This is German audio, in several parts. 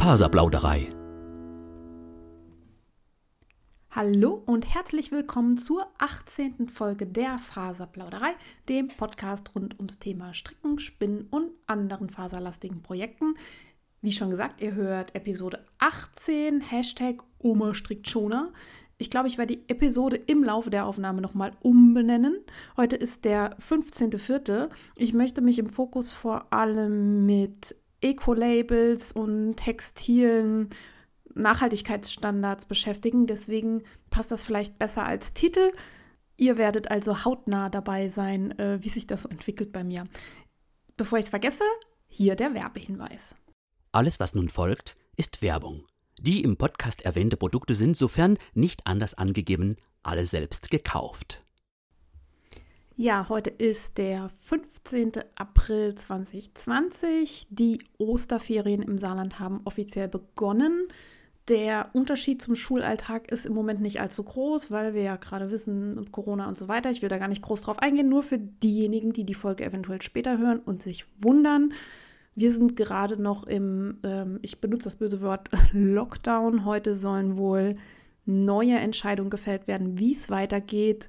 Faserplauderei. Hallo und herzlich willkommen zur 18. Folge der Faserplauderei, dem Podcast rund ums Thema Stricken, Spinnen und anderen faserlastigen Projekten. Wie schon gesagt, ihr hört Episode 18, Hashtag Oma strickt schoner. Ich glaube, ich werde die Episode im Laufe der Aufnahme nochmal umbenennen. Heute ist der 15.04. Ich möchte mich im Fokus vor allem mit Eco-Labels und textilen Nachhaltigkeitsstandards beschäftigen. Deswegen passt das vielleicht besser als Titel. Ihr werdet also hautnah dabei sein, äh, wie sich das entwickelt bei mir. Bevor ich es vergesse, hier der Werbehinweis. Alles, was nun folgt, ist Werbung. Die im Podcast erwähnte Produkte sind, sofern nicht anders angegeben, alle selbst gekauft. Ja, heute ist der 15. April 2020. Die Osterferien im Saarland haben offiziell begonnen. Der Unterschied zum Schulalltag ist im Moment nicht allzu groß, weil wir ja gerade wissen, Corona und so weiter. Ich will da gar nicht groß drauf eingehen, nur für diejenigen, die die Folge eventuell später hören und sich wundern. Wir sind gerade noch im, ähm, ich benutze das böse Wort Lockdown. Heute sollen wohl neue Entscheidungen gefällt werden, wie es weitergeht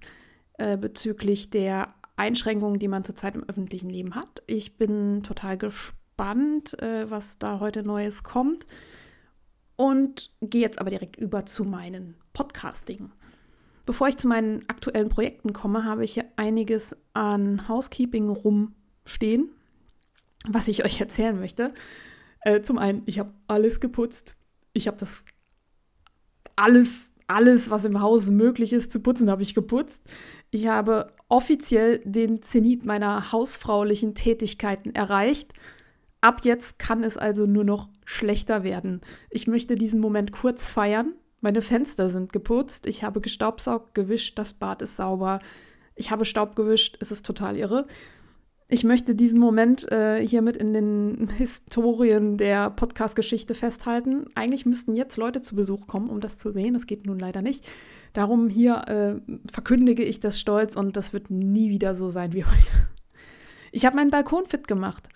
äh, bezüglich der Einschränkungen, die man zurzeit im öffentlichen Leben hat. Ich bin total gespannt, äh, was da heute Neues kommt. Und gehe jetzt aber direkt über zu meinen Podcasting. Bevor ich zu meinen aktuellen Projekten komme, habe ich hier einiges an Housekeeping rumstehen was ich euch erzählen möchte. Äh, zum einen, ich habe alles geputzt. Ich habe das alles, alles, was im Haus möglich ist zu putzen, habe ich geputzt. Ich habe offiziell den Zenit meiner hausfraulichen Tätigkeiten erreicht. Ab jetzt kann es also nur noch schlechter werden. Ich möchte diesen Moment kurz feiern. Meine Fenster sind geputzt. Ich habe gestaubsaugt, gewischt, das Bad ist sauber. Ich habe Staub gewischt, es ist total irre. Ich möchte diesen Moment äh, hiermit in den Historien der Podcast-Geschichte festhalten. Eigentlich müssten jetzt Leute zu Besuch kommen, um das zu sehen. Das geht nun leider nicht. Darum hier äh, verkündige ich das stolz und das wird nie wieder so sein wie heute. Ich habe meinen Balkon fit gemacht.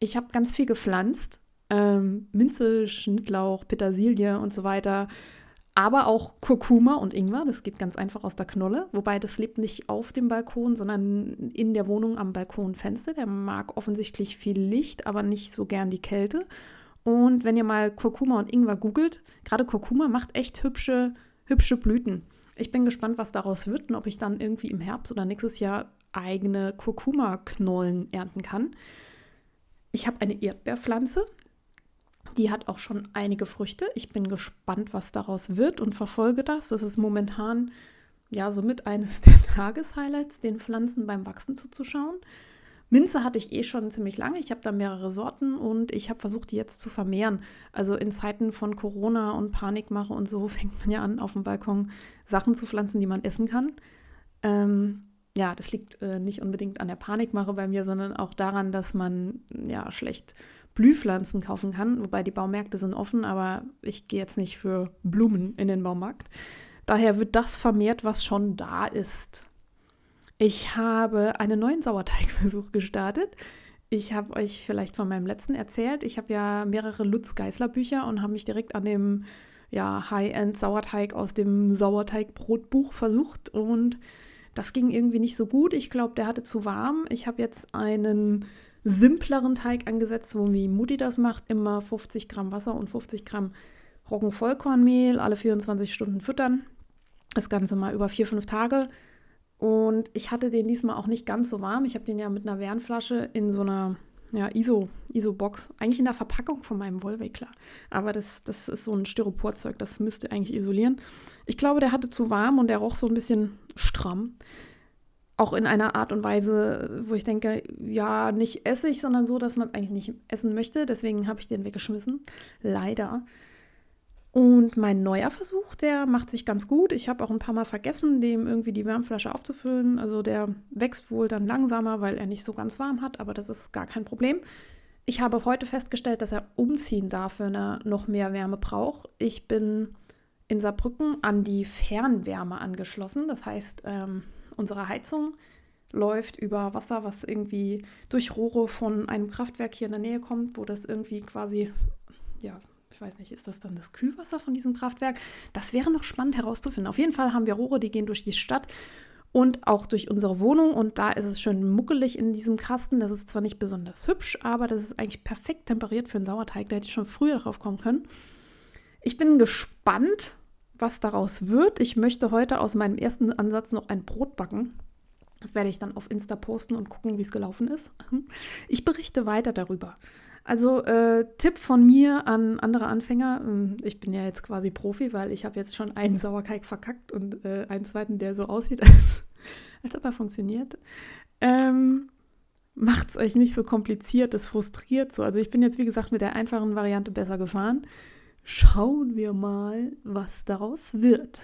Ich habe ganz viel gepflanzt. Ähm, Minze, Schnittlauch, Petersilie und so weiter aber auch Kurkuma und Ingwer. Das geht ganz einfach aus der Knolle. Wobei das lebt nicht auf dem Balkon, sondern in der Wohnung am Balkonfenster. Der mag offensichtlich viel Licht, aber nicht so gern die Kälte. Und wenn ihr mal Kurkuma und Ingwer googelt, gerade Kurkuma macht echt hübsche, hübsche Blüten. Ich bin gespannt, was daraus wird und ob ich dann irgendwie im Herbst oder nächstes Jahr eigene Kurkuma-Knollen ernten kann. Ich habe eine Erdbeerpflanze, die hat auch schon einige Früchte. Ich bin gespannt, was daraus wird und verfolge das. Das ist momentan ja somit eines der Tageshighlights, den Pflanzen beim Wachsen zuzuschauen. Minze hatte ich eh schon ziemlich lange. Ich habe da mehrere Sorten und ich habe versucht, die jetzt zu vermehren. Also in Zeiten von Corona und Panikmache und so fängt man ja an, auf dem Balkon Sachen zu pflanzen, die man essen kann. Ähm, ja, das liegt äh, nicht unbedingt an der Panikmache bei mir, sondern auch daran, dass man ja schlecht Blühpflanzen kaufen kann, wobei die Baumärkte sind offen, aber ich gehe jetzt nicht für Blumen in den Baumarkt. Daher wird das vermehrt, was schon da ist. Ich habe einen neuen Sauerteigversuch gestartet. Ich habe euch vielleicht von meinem letzten erzählt. Ich habe ja mehrere Lutz Geisler Bücher und habe mich direkt an dem ja, High-End Sauerteig aus dem Sauerteigbrotbuch versucht und das ging irgendwie nicht so gut. Ich glaube, der hatte zu warm. Ich habe jetzt einen simpleren Teig angesetzt, so wie Mutti das macht. Immer 50 Gramm Wasser und 50 Gramm Roggenvollkornmehl, alle 24 Stunden füttern. Das Ganze mal über vier, fünf Tage. Und ich hatte den diesmal auch nicht ganz so warm. Ich habe den ja mit einer Wärmflasche in so einer ja, ISO, ISO-Box, eigentlich in der Verpackung von meinem Wollwickler. Aber das, das ist so ein Styroporzeug, das müsste eigentlich isolieren. Ich glaube, der hatte zu warm und der roch so ein bisschen stramm auch in einer Art und Weise, wo ich denke, ja, nicht Essig, sondern so, dass man es eigentlich nicht essen möchte. Deswegen habe ich den weggeschmissen. Leider. Und mein neuer Versuch, der macht sich ganz gut. Ich habe auch ein paar Mal vergessen, dem irgendwie die Wärmflasche aufzufüllen. Also der wächst wohl dann langsamer, weil er nicht so ganz warm hat, aber das ist gar kein Problem. Ich habe heute festgestellt, dass er umziehen darf, wenn er noch mehr Wärme braucht. Ich bin in Saarbrücken an die Fernwärme angeschlossen. Das heißt, ähm, Unsere Heizung läuft über Wasser, was irgendwie durch Rohre von einem Kraftwerk hier in der Nähe kommt, wo das irgendwie quasi ja, ich weiß nicht, ist das dann das Kühlwasser von diesem Kraftwerk? Das wäre noch spannend herauszufinden. Auf jeden Fall haben wir Rohre, die gehen durch die Stadt und auch durch unsere Wohnung. Und da ist es schön muckelig in diesem Kasten. Das ist zwar nicht besonders hübsch, aber das ist eigentlich perfekt temperiert für einen Sauerteig. Da hätte ich schon früher drauf kommen können. Ich bin gespannt, was daraus wird. Ich möchte heute aus meinem ersten Ansatz noch ein Brot backen. Das werde ich dann auf Insta posten und gucken, wie es gelaufen ist. Ich berichte weiter darüber. Also äh, Tipp von mir an andere Anfänger. Ähm, ich bin ja jetzt quasi Profi, weil ich habe jetzt schon einen Sauerteig verkackt und äh, einen zweiten, der so aussieht, als, als ob er funktioniert. Ähm, Macht es euch nicht so kompliziert, das frustriert so. Also ich bin jetzt, wie gesagt, mit der einfachen Variante besser gefahren. Schauen wir mal, was daraus wird.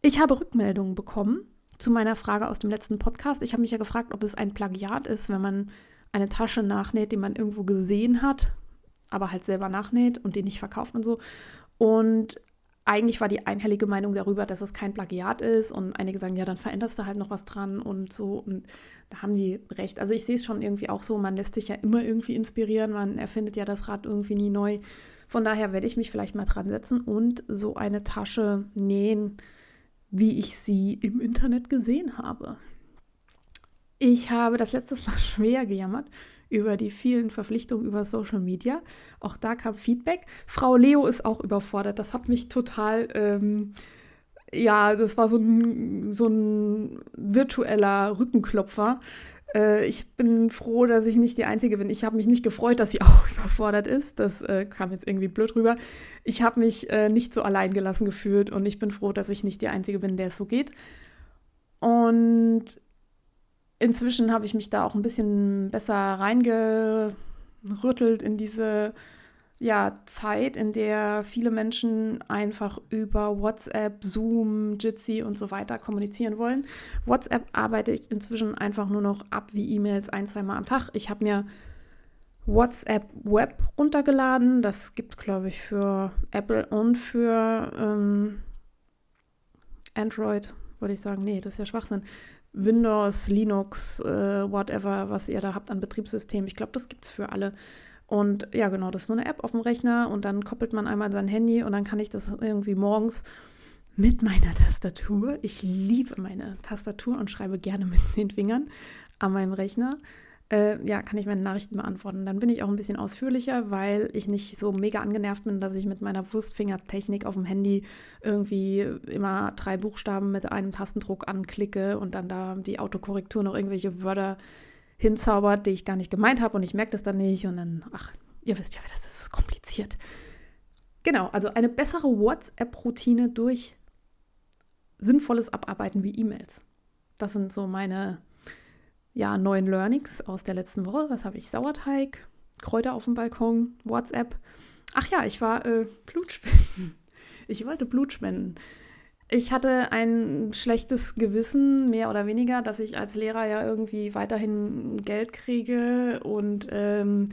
Ich habe Rückmeldungen bekommen zu meiner Frage aus dem letzten Podcast. Ich habe mich ja gefragt, ob es ein Plagiat ist, wenn man eine Tasche nachnäht, die man irgendwo gesehen hat, aber halt selber nachnäht und den nicht verkauft und so. Und eigentlich war die einhellige Meinung darüber, dass es kein Plagiat ist. Und einige sagen, ja, dann veränderst du halt noch was dran und so. Und da haben die recht. Also ich sehe es schon irgendwie auch so, man lässt sich ja immer irgendwie inspirieren, man erfindet ja das Rad irgendwie nie neu. Von daher werde ich mich vielleicht mal dran setzen und so eine Tasche nähen, wie ich sie im Internet gesehen habe. Ich habe das letztes Mal schwer gejammert über die vielen Verpflichtungen über Social Media. Auch da kam Feedback. Frau Leo ist auch überfordert. Das hat mich total, ähm, ja, das war so ein, so ein virtueller Rückenklopfer. Äh, ich bin froh, dass ich nicht die Einzige bin. Ich habe mich nicht gefreut, dass sie auch überfordert ist. Das äh, kam jetzt irgendwie blöd rüber. Ich habe mich äh, nicht so allein gelassen gefühlt und ich bin froh, dass ich nicht die Einzige bin, der es so geht. Und inzwischen habe ich mich da auch ein bisschen besser reingerüttelt in diese ja, Zeit, in der viele Menschen einfach über WhatsApp, Zoom, Jitsi und so weiter kommunizieren wollen. WhatsApp arbeite ich inzwischen einfach nur noch ab wie E-Mails ein, zweimal am Tag. Ich habe mir WhatsApp Web runtergeladen. Das gibt, glaube ich, für Apple und für ähm, Android, würde ich sagen. Nee, das ist ja Schwachsinn. Windows, Linux, äh, whatever, was ihr da habt an Betriebssystem. Ich glaube, das gibt es für alle. Und ja, genau, das ist nur eine App auf dem Rechner und dann koppelt man einmal sein Handy und dann kann ich das irgendwie morgens mit meiner Tastatur. Ich liebe meine Tastatur und schreibe gerne mit den Fingern an meinem Rechner äh, ja, kann ich meine Nachrichten beantworten. Dann bin ich auch ein bisschen ausführlicher, weil ich nicht so mega angenervt bin, dass ich mit meiner Wurstfingertechnik auf dem Handy irgendwie immer drei Buchstaben mit einem Tastendruck anklicke und dann da die Autokorrektur noch irgendwelche Wörter hinzaubert, die ich gar nicht gemeint habe und ich merke das dann nicht und dann, ach, ihr wisst ja, das ist kompliziert. Genau, also eine bessere WhatsApp-Routine durch sinnvolles Abarbeiten wie E-Mails. Das sind so meine ja, neuen Learnings aus der letzten Woche. Was habe ich? Sauerteig, Kräuter auf dem Balkon, WhatsApp. Ach ja, ich war äh, Blutspenden. Ich wollte Blut spenden. Ich hatte ein schlechtes Gewissen, mehr oder weniger, dass ich als Lehrer ja irgendwie weiterhin Geld kriege und ähm,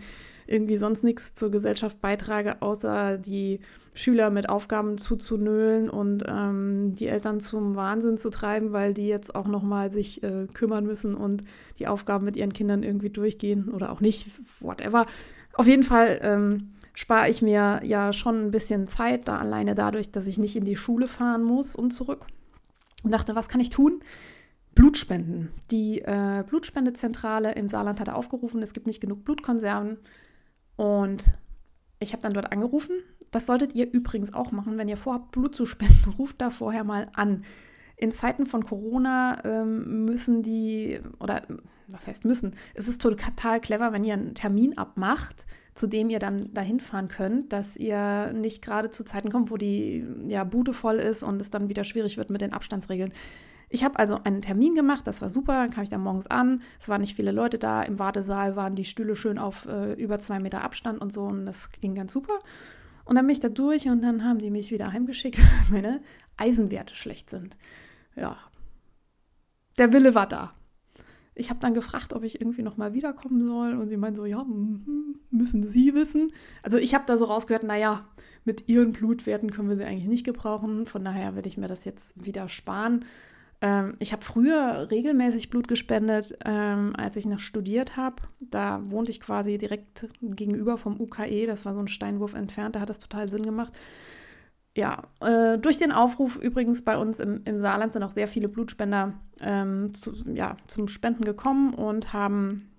irgendwie sonst nichts zur Gesellschaft beitrage, außer die Schüler mit Aufgaben zuzunölen und ähm, die Eltern zum Wahnsinn zu treiben, weil die jetzt auch nochmal sich äh, kümmern müssen und die Aufgaben mit ihren Kindern irgendwie durchgehen oder auch nicht, whatever. Auf jeden Fall ähm, spare ich mir ja schon ein bisschen Zeit, da alleine dadurch, dass ich nicht in die Schule fahren muss und zurück. Und dachte, was kann ich tun? Blutspenden. Die äh, Blutspendezentrale im Saarland hat aufgerufen, es gibt nicht genug Blutkonserven. Und ich habe dann dort angerufen. Das solltet ihr übrigens auch machen, wenn ihr vorhabt, Blut zu spenden. Ruft da vorher mal an. In Zeiten von Corona ähm, müssen die, oder was heißt müssen, es ist total clever, wenn ihr einen Termin abmacht, zu dem ihr dann dahin fahren könnt, dass ihr nicht gerade zu Zeiten kommt, wo die ja, Bude voll ist und es dann wieder schwierig wird mit den Abstandsregeln. Ich habe also einen Termin gemacht, das war super, dann kam ich da morgens an, es waren nicht viele Leute da, im Wartesaal waren die Stühle schön auf äh, über zwei Meter Abstand und so und das ging ganz super. Und dann bin ich da durch und dann haben die mich wieder heimgeschickt, weil meine Eisenwerte schlecht sind. Ja, der Wille war da. Ich habe dann gefragt, ob ich irgendwie nochmal wiederkommen soll und sie meinen so, ja, mhm, müssen Sie wissen. Also ich habe da so rausgehört, naja, mit Ihren Blutwerten können wir sie eigentlich nicht gebrauchen, von daher werde ich mir das jetzt wieder sparen Ähm, ich habe früher regelmäßig Blut gespendet, ähm, als ich noch studiert habe. Da wohnte ich quasi direkt gegenüber vom UKE. Das war so ein Steinwurf entfernt. Da hat das total Sinn gemacht. Ja, äh, durch den Aufruf übrigens bei uns im, im Saarland sind auch sehr viele Blutspender ähm, zu, ja, zum Spenden gekommen und haben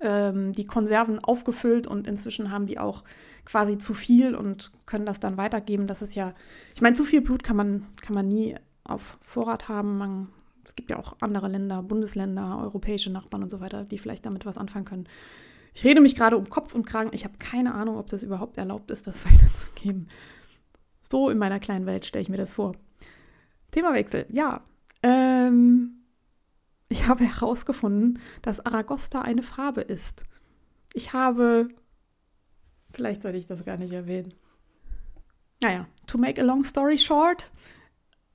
ähm, die Konserven aufgefüllt und inzwischen haben die auch quasi zu viel und können das dann weitergeben. Das ist ja, ich meine, zu viel Blut kann man, kann man nie auf Vorrat haben. Man, es gibt ja auch andere Länder, Bundesländer, europäische Nachbarn und so weiter, die vielleicht damit was anfangen können. Ich rede mich gerade um Kopf und Kragen. Ich habe keine Ahnung, ob das überhaupt erlaubt ist, das weiterzugeben. So in meiner kleinen Welt stelle ich mir das vor. Themawechsel, ja. Ähm, ich habe herausgefunden, dass Aragosta eine Farbe ist. Ich habe. Vielleicht sollte ich das gar nicht erwähnen. Naja, to make a long story short,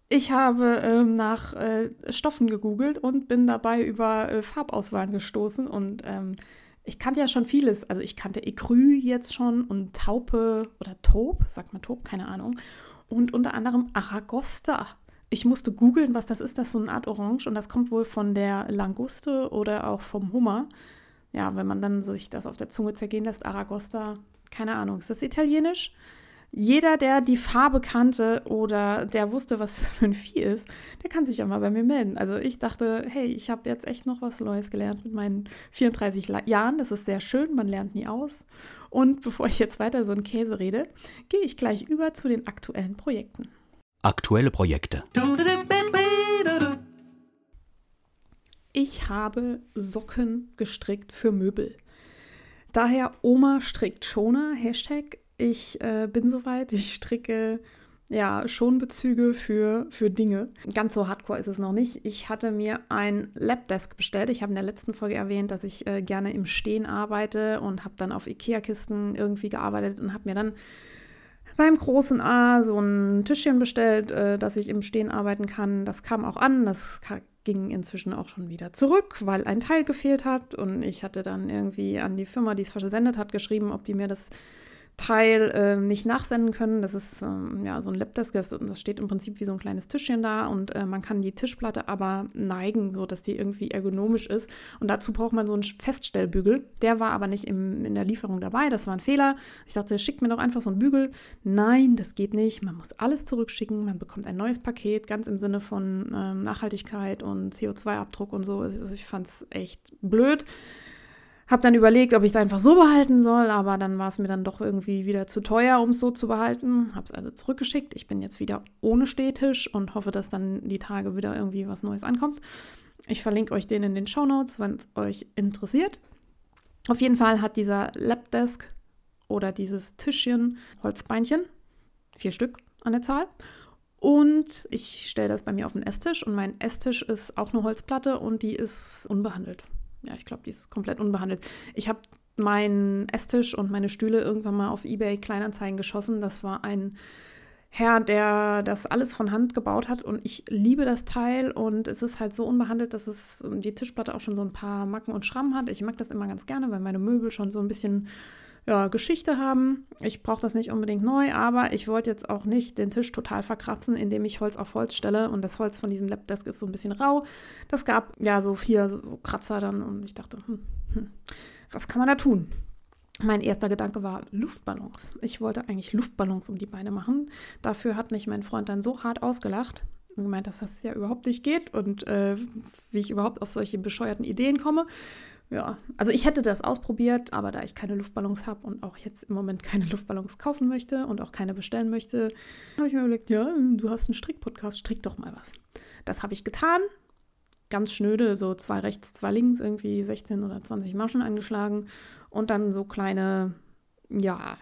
ich habe ähm, nach äh, Stoffen gegoogelt und bin dabei über äh, Farbauswahlen gestoßen und ähm, ich kannte ja schon vieles. Also ich kannte Ecru jetzt schon und Taupe oder Taub, sagt man Taub, keine Ahnung. Und unter anderem Aragosta. Ich musste googeln, was das ist. Das ist so eine Art Orange und das kommt wohl von der Languste oder auch vom Hummer. Ja, wenn man dann sich das auf der Zunge zergehen lässt, Aragosta, keine Ahnung. Ist das italienisch? Jeder, der die Farbe kannte oder der wusste, was das für ein Vieh ist, der kann sich ja mal bei mir melden. Also ich dachte, hey, ich habe jetzt echt noch was Neues gelernt mit meinen 34 Jahren. Das ist sehr schön, man lernt nie aus. Und bevor ich jetzt weiter so einen Käse rede, gehe ich gleich über zu den aktuellen Projekten. Aktuelle Projekte. Ich habe Socken gestrickt für Möbel. Daher Oma strickt Schoner, Hashtag ich äh, bin soweit, ich stricke ja schon Bezüge für, für Dinge. Ganz so hardcore ist es noch nicht. Ich hatte mir ein Labdesk bestellt. Ich habe in der letzten Folge erwähnt, dass ich äh, gerne im Stehen arbeite und habe dann auf Ikea-Kisten irgendwie gearbeitet und habe mir dann beim großen A so ein Tischchen bestellt, äh, dass ich im Stehen arbeiten kann. Das kam auch an. Das ging inzwischen auch schon wieder zurück, weil ein Teil gefehlt hat. Und ich hatte dann irgendwie an die Firma, die es versendet hat, geschrieben, ob die mir das Teil äh, nicht nachsenden können. Das ist ähm, ja so ein Lapdesk, das, das, steht im Prinzip wie so ein kleines Tischchen da und äh, man kann die Tischplatte aber neigen, sodass die irgendwie ergonomisch ist. Und dazu braucht man so einen Feststellbügel. Der war aber nicht im, in der Lieferung dabei, das war ein Fehler. Ich dachte, schickt mir doch einfach so einen Bügel. Nein, das geht nicht. Man muss alles zurückschicken. Man bekommt ein neues Paket, ganz im Sinne von ähm, Nachhaltigkeit und CO2-Abdruck und so. Also ich fand es echt blöd. Habe dann überlegt, ob ich es einfach so behalten soll, aber dann war es mir dann doch irgendwie wieder zu teuer, um es so zu behalten. Habe es also zurückgeschickt. Ich bin jetzt wieder ohne Stehtisch und hoffe, dass dann die Tage wieder irgendwie was Neues ankommt. Ich verlinke euch den in den Show Notes, wenn es euch interessiert. Auf jeden Fall hat dieser Lapdesk oder dieses Tischchen Holzbeinchen, vier Stück an der Zahl. Und ich stelle das bei mir auf den Esstisch und mein Esstisch ist auch eine Holzplatte und die ist unbehandelt ja, ich glaube, die ist komplett unbehandelt. Ich habe meinen Esstisch und meine Stühle irgendwann mal auf eBay Kleinanzeigen geschossen. Das war ein Herr, der das alles von Hand gebaut hat und ich liebe das Teil und es ist halt so unbehandelt, dass es die Tischplatte auch schon so ein paar Macken und Schrammen hat. Ich mag das immer ganz gerne, weil meine Möbel schon so ein bisschen ja, Geschichte haben. Ich brauche das nicht unbedingt neu, aber ich wollte jetzt auch nicht den Tisch total verkratzen, indem ich Holz auf Holz stelle. Und das Holz von diesem Lapdesk ist so ein bisschen rau. Das gab ja so vier so Kratzer dann und ich dachte, hm, hm, was kann man da tun? Mein erster Gedanke war Luftballons. Ich wollte eigentlich Luftballons um die Beine machen. Dafür hat mich mein Freund dann so hart ausgelacht und gemeint, dass das ja überhaupt nicht geht und äh, wie ich überhaupt auf solche bescheuerten Ideen komme ja, also ich hätte das ausprobiert, aber da ich keine Luftballons habe und auch jetzt im Moment keine Luftballons kaufen möchte und auch keine bestellen möchte, habe ich mir überlegt, ja, du hast einen Strickpodcast, strick doch mal was. Das habe ich getan. Ganz schnöde, so zwei rechts, zwei links, irgendwie 16 oder 20 Maschen angeschlagen und dann so kleine, ja,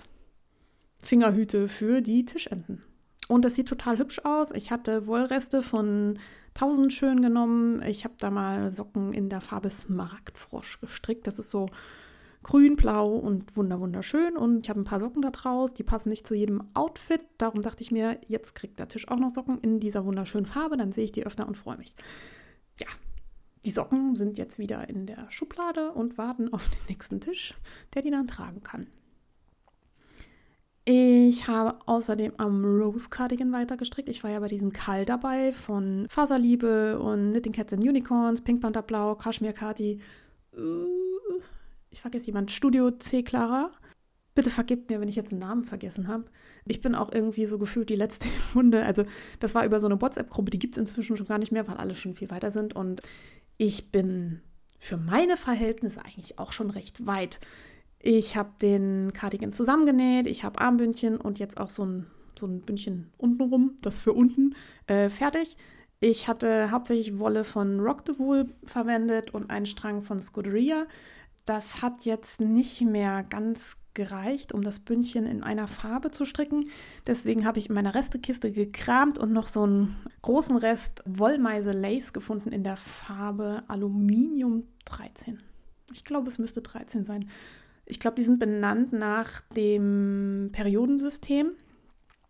Fingerhüte für die Tischenden. Und das sieht total hübsch aus. Ich hatte Wollreste von 1000 schön genommen. Ich habe da mal Socken in der Farbe Smaragdfrosch gestrickt. Das ist so grün, blau und wunder wunderschön. Und ich habe ein paar Socken da draus. Die passen nicht zu jedem Outfit. Darum dachte ich mir, jetzt kriegt der Tisch auch noch Socken in dieser wunderschönen Farbe. Dann sehe ich die öfter und freue mich. Ja, die Socken sind jetzt wieder in der Schublade und warten auf den nächsten Tisch, der die dann tragen kann. Ich habe außerdem am Rose Cardigan weiter gestrickt. Ich war ja bei diesem Kall dabei von Faserliebe und Knitting Cats and Unicorns, Pink Panther Blau, Kashmir Kati. Ich vergesse jemand, Studio C. Clara. Bitte vergibt mir, wenn ich jetzt einen Namen vergessen habe. Ich bin auch irgendwie so gefühlt die letzte Hunde. Also, das war über so eine WhatsApp-Gruppe, die gibt es inzwischen schon gar nicht mehr, weil alle schon viel weiter sind. Und ich bin für meine Verhältnisse eigentlich auch schon recht weit. Ich habe den Cardigan zusammengenäht, ich habe Armbündchen und jetzt auch so ein, so ein Bündchen untenrum, das für unten, äh, fertig. Ich hatte hauptsächlich Wolle von Rock the Wool verwendet und einen Strang von Scuderia. Das hat jetzt nicht mehr ganz gereicht, um das Bündchen in einer Farbe zu stricken. Deswegen habe ich in meiner Restekiste gekramt und noch so einen großen Rest Wollmeise Lace gefunden in der Farbe Aluminium 13. Ich glaube, es müsste 13 sein. Ich glaube, die sind benannt nach dem Periodensystem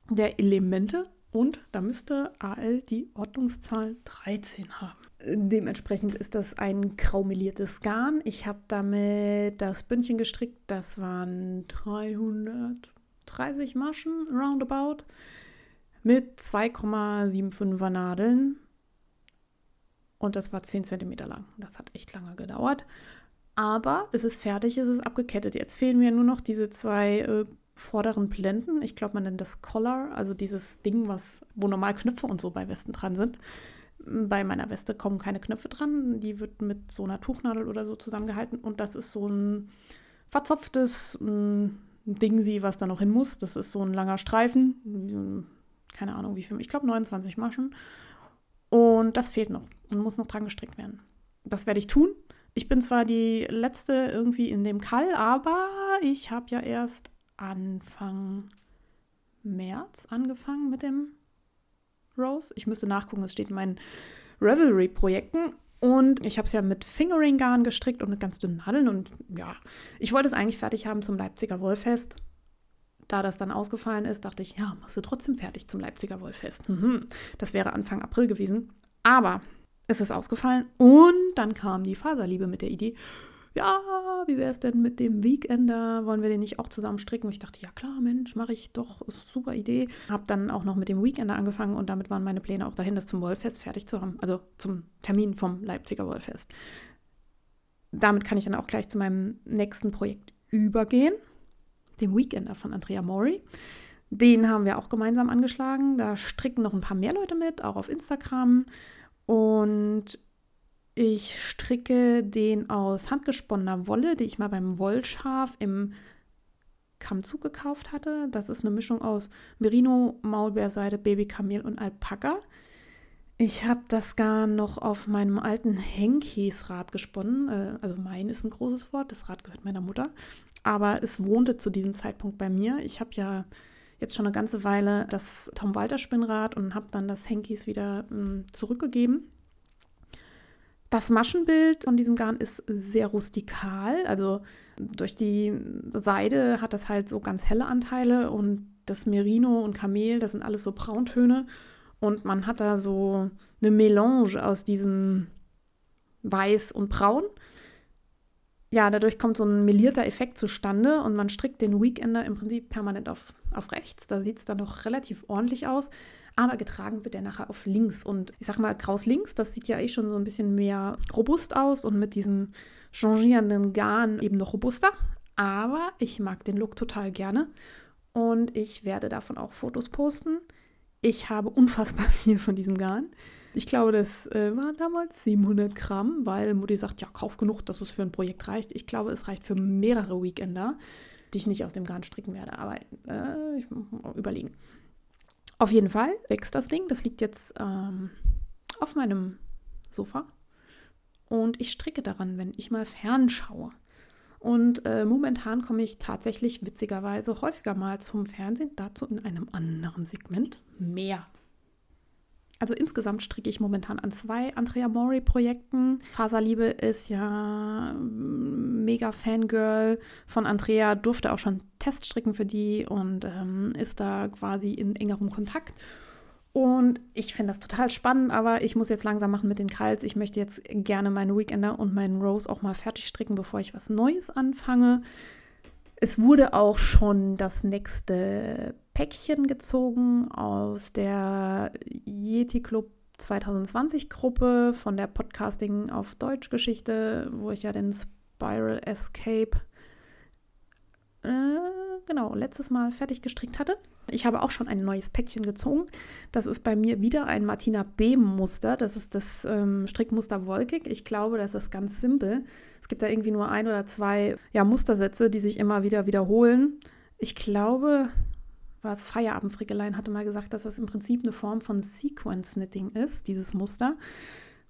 der Elemente und da müsste AL die Ordnungszahl 13 haben. Dementsprechend ist das ein graumeliertes Garn. Ich habe damit das Bündchen gestrickt. Das waren 330 Maschen roundabout mit 2,75er Nadeln. Und das war 10 cm lang. Das hat echt lange gedauert. Aber es ist fertig, es ist abgekettet. Jetzt fehlen mir nur noch diese zwei äh, vorderen Blenden. Ich glaube, man nennt das Collar, also dieses Ding, was, wo normal Knöpfe und so bei Westen dran sind. Bei meiner Weste kommen keine Knöpfe dran. Die wird mit so einer Tuchnadel oder so zusammengehalten. Und das ist so ein verzopftes ein Ding, sie, was da noch hin muss. Das ist so ein langer Streifen. Keine Ahnung, wie viel. Ich glaube, 29 Maschen. Und das fehlt noch und muss noch dran gestrickt werden. Das werde ich tun. Ich bin zwar die letzte irgendwie in dem Kall, aber ich habe ja erst Anfang März angefangen mit dem Rose. Ich müsste nachgucken, es steht in meinen Revelry-Projekten. Und ich habe es ja mit Fingering-Garn gestrickt und mit ganz dünnen Nadeln. Und ja, ich wollte es eigentlich fertig haben zum Leipziger Wollfest. Da das dann ausgefallen ist, dachte ich, ja, machst du trotzdem fertig zum Leipziger Wollfest. Mhm. Das wäre Anfang April gewesen. Aber es ist ausgefallen und dann kam die Faserliebe mit der Idee, ja, wie wäre es denn mit dem Weekender? Wollen wir den nicht auch zusammen stricken? Und ich dachte, ja klar, Mensch, mache ich doch, super Idee. Habe dann auch noch mit dem Weekender angefangen und damit waren meine Pläne auch dahin, das zum Wollfest fertig zu haben, also zum Termin vom Leipziger Wollfest. Damit kann ich dann auch gleich zu meinem nächsten Projekt übergehen, dem Weekender von Andrea Mori. Den haben wir auch gemeinsam angeschlagen. Da stricken noch ein paar mehr Leute mit, auch auf Instagram. Und ich stricke den aus handgesponnener Wolle, die ich mal beim Wollschaf im Kammzug gekauft hatte. Das ist eine Mischung aus Merino, Maulbeerseide, Babykamel und Alpaka. Ich habe das Garn noch auf meinem alten Henkies-Rad gesponnen. Äh, also mein ist ein großes Wort, das Rad gehört meiner Mutter. Aber es wohnte zu diesem Zeitpunkt bei mir. Ich habe ja jetzt schon eine ganze Weile das Tom Walter Spinnrad und habe dann das Henkies wieder ähm, zurückgegeben. Das Maschenbild von diesem Garn ist sehr rustikal. Also durch die Seide hat das halt so ganz helle Anteile und das Merino und Kamel, das sind alles so Brauntöne. Und man hat da so eine Melange aus diesem Weiß und Braun. Ja, dadurch kommt so ein melierter Effekt zustande und man strickt den Weekender im Prinzip permanent auf, auf rechts. Da sieht es dann noch relativ ordentlich aus aber getragen wird der nachher auf links. Und ich sag mal, Kraus links, das sieht ja eh schon so ein bisschen mehr robust aus und mit diesem changierenden Garn eben noch robuster. Aber ich mag den Look total gerne und ich werde davon auch Fotos posten. Ich habe unfassbar viel von diesem Garn. Ich glaube, das äh, waren damals 700 Gramm, weil Mutti sagt, ja, kauf genug, dass es für ein Projekt reicht. Ich glaube, es reicht für mehrere Weekender, die ich nicht aus dem Garn stricken werde, aber äh, ich muss überlegen. Auf jeden Fall wächst das Ding. Das liegt jetzt ähm, auf meinem Sofa. Und ich stricke daran, wenn ich mal fernschaue. Und äh, momentan komme ich tatsächlich witzigerweise häufiger mal zum Fernsehen, dazu in einem anderen Segment mehr. Also insgesamt stricke ich momentan an zwei Andrea Mori-Projekten. Faserliebe ist ja mm, mega Fangirl von Andrea, durfte auch schon Teststricken für die und ähm, ist da quasi in engerem Kontakt. Und ich finde das total spannend, aber ich muss jetzt langsam machen mit den Kals. Ich möchte jetzt gerne meinen Weekender und meinen Rose auch mal fertig stricken, bevor ich was Neues anfange. Es wurde auch schon das nächste Päckchen gezogen aus der Yeti Club 2020 Gruppe von der Podcasting auf Deutsch Geschichte, wo ich ja den Spiral Escape äh, genau letztes Mal fertig gestrickt hatte. Ich habe auch schon ein neues Päckchen gezogen. Das ist bei mir wieder ein Martina B Muster. Das ist das ähm, Strickmuster Wolkig. Ich glaube, das ist ganz simpel. Es gibt da irgendwie nur ein oder zwei ja, Mustersätze, die sich immer wieder wiederholen. Ich glaube, was Feierabendfrickelein hatte mal gesagt, dass das im Prinzip eine Form von Sequence Knitting ist, dieses Muster.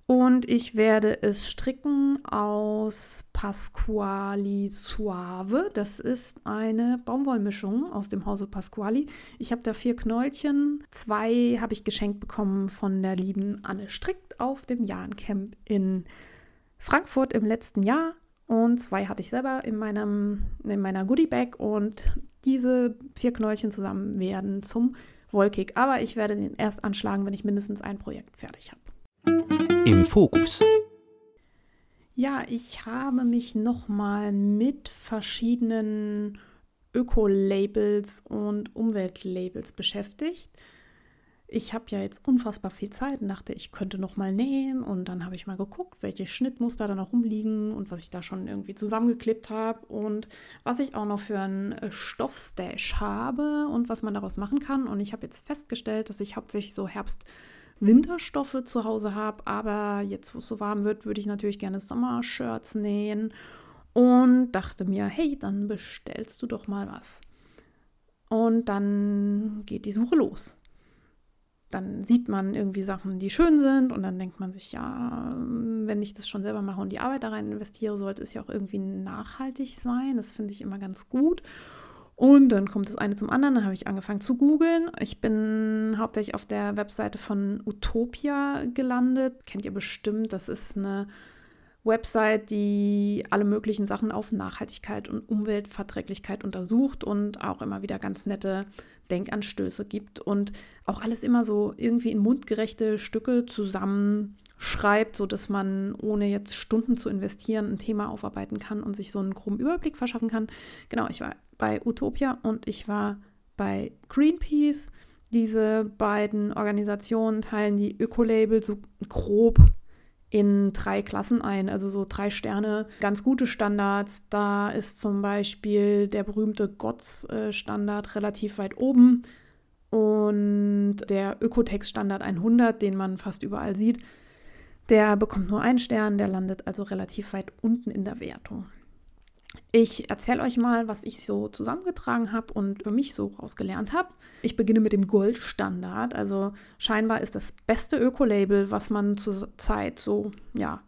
Und ich werde es stricken aus Pasquali Suave. Das ist eine Baumwollmischung aus dem Hause Pasquali. Ich habe da vier Knäulchen. Zwei habe ich geschenkt bekommen von der lieben Anne Strickt auf dem Jahrencamp in Frankfurt im letzten Jahr. Und zwei hatte ich selber in, meinem, in meiner Goodie-Bag. Und diese vier Knäulchen zusammen werden zum Wollkick. Aber ich werde den erst anschlagen, wenn ich mindestens ein Projekt fertig habe. Im Fokus. Ja, ich habe mich nochmal mit verschiedenen Öko-Labels und Umweltlabels beschäftigt. Ich habe ja jetzt unfassbar viel Zeit und dachte, ich könnte noch mal nähen und dann habe ich mal geguckt, welche Schnittmuster da noch rumliegen und was ich da schon irgendwie zusammengeklippt habe und was ich auch noch für einen Stoffstash habe und was man daraus machen kann. Und ich habe jetzt festgestellt, dass ich hauptsächlich so Herbst- Winterstoffe zu Hause habe, aber jetzt, wo es so warm wird, würde ich natürlich gerne Sommershirts nähen und dachte mir, hey, dann bestellst du doch mal was. Und dann geht die Suche los. Dann sieht man irgendwie Sachen, die schön sind und dann denkt man sich, ja, wenn ich das schon selber mache und die Arbeit da rein investiere, sollte es ja auch irgendwie nachhaltig sein. Das finde ich immer ganz gut. Und dann kommt das eine zum anderen. Dann habe ich angefangen zu googeln. Ich bin hauptsächlich auf der Webseite von Utopia gelandet. Kennt ihr bestimmt. Das ist eine Website, die alle möglichen Sachen auf Nachhaltigkeit und Umweltverträglichkeit untersucht und auch immer wieder ganz nette Denkanstöße gibt und auch alles immer so irgendwie in mundgerechte Stücke zusammenschreibt, sodass man ohne jetzt Stunden zu investieren ein Thema aufarbeiten kann und sich so einen groben Überblick verschaffen kann. Genau, ich war bei Utopia und ich war bei Greenpeace. Diese beiden Organisationen teilen die Ökolabel so grob in drei Klassen ein, also so drei Sterne, ganz gute Standards. Da ist zum Beispiel der berühmte GOTS-Standard relativ weit oben und der Ökotex-Standard 100, den man fast überall sieht, der bekommt nur einen Stern, der landet also relativ weit unten in der Wertung. Ich erzähle euch mal, was ich so zusammengetragen habe und für mich so rausgelernt habe. Ich beginne mit dem Goldstandard. Also scheinbar ist das beste Ökolabel, was man zurzeit so, ja,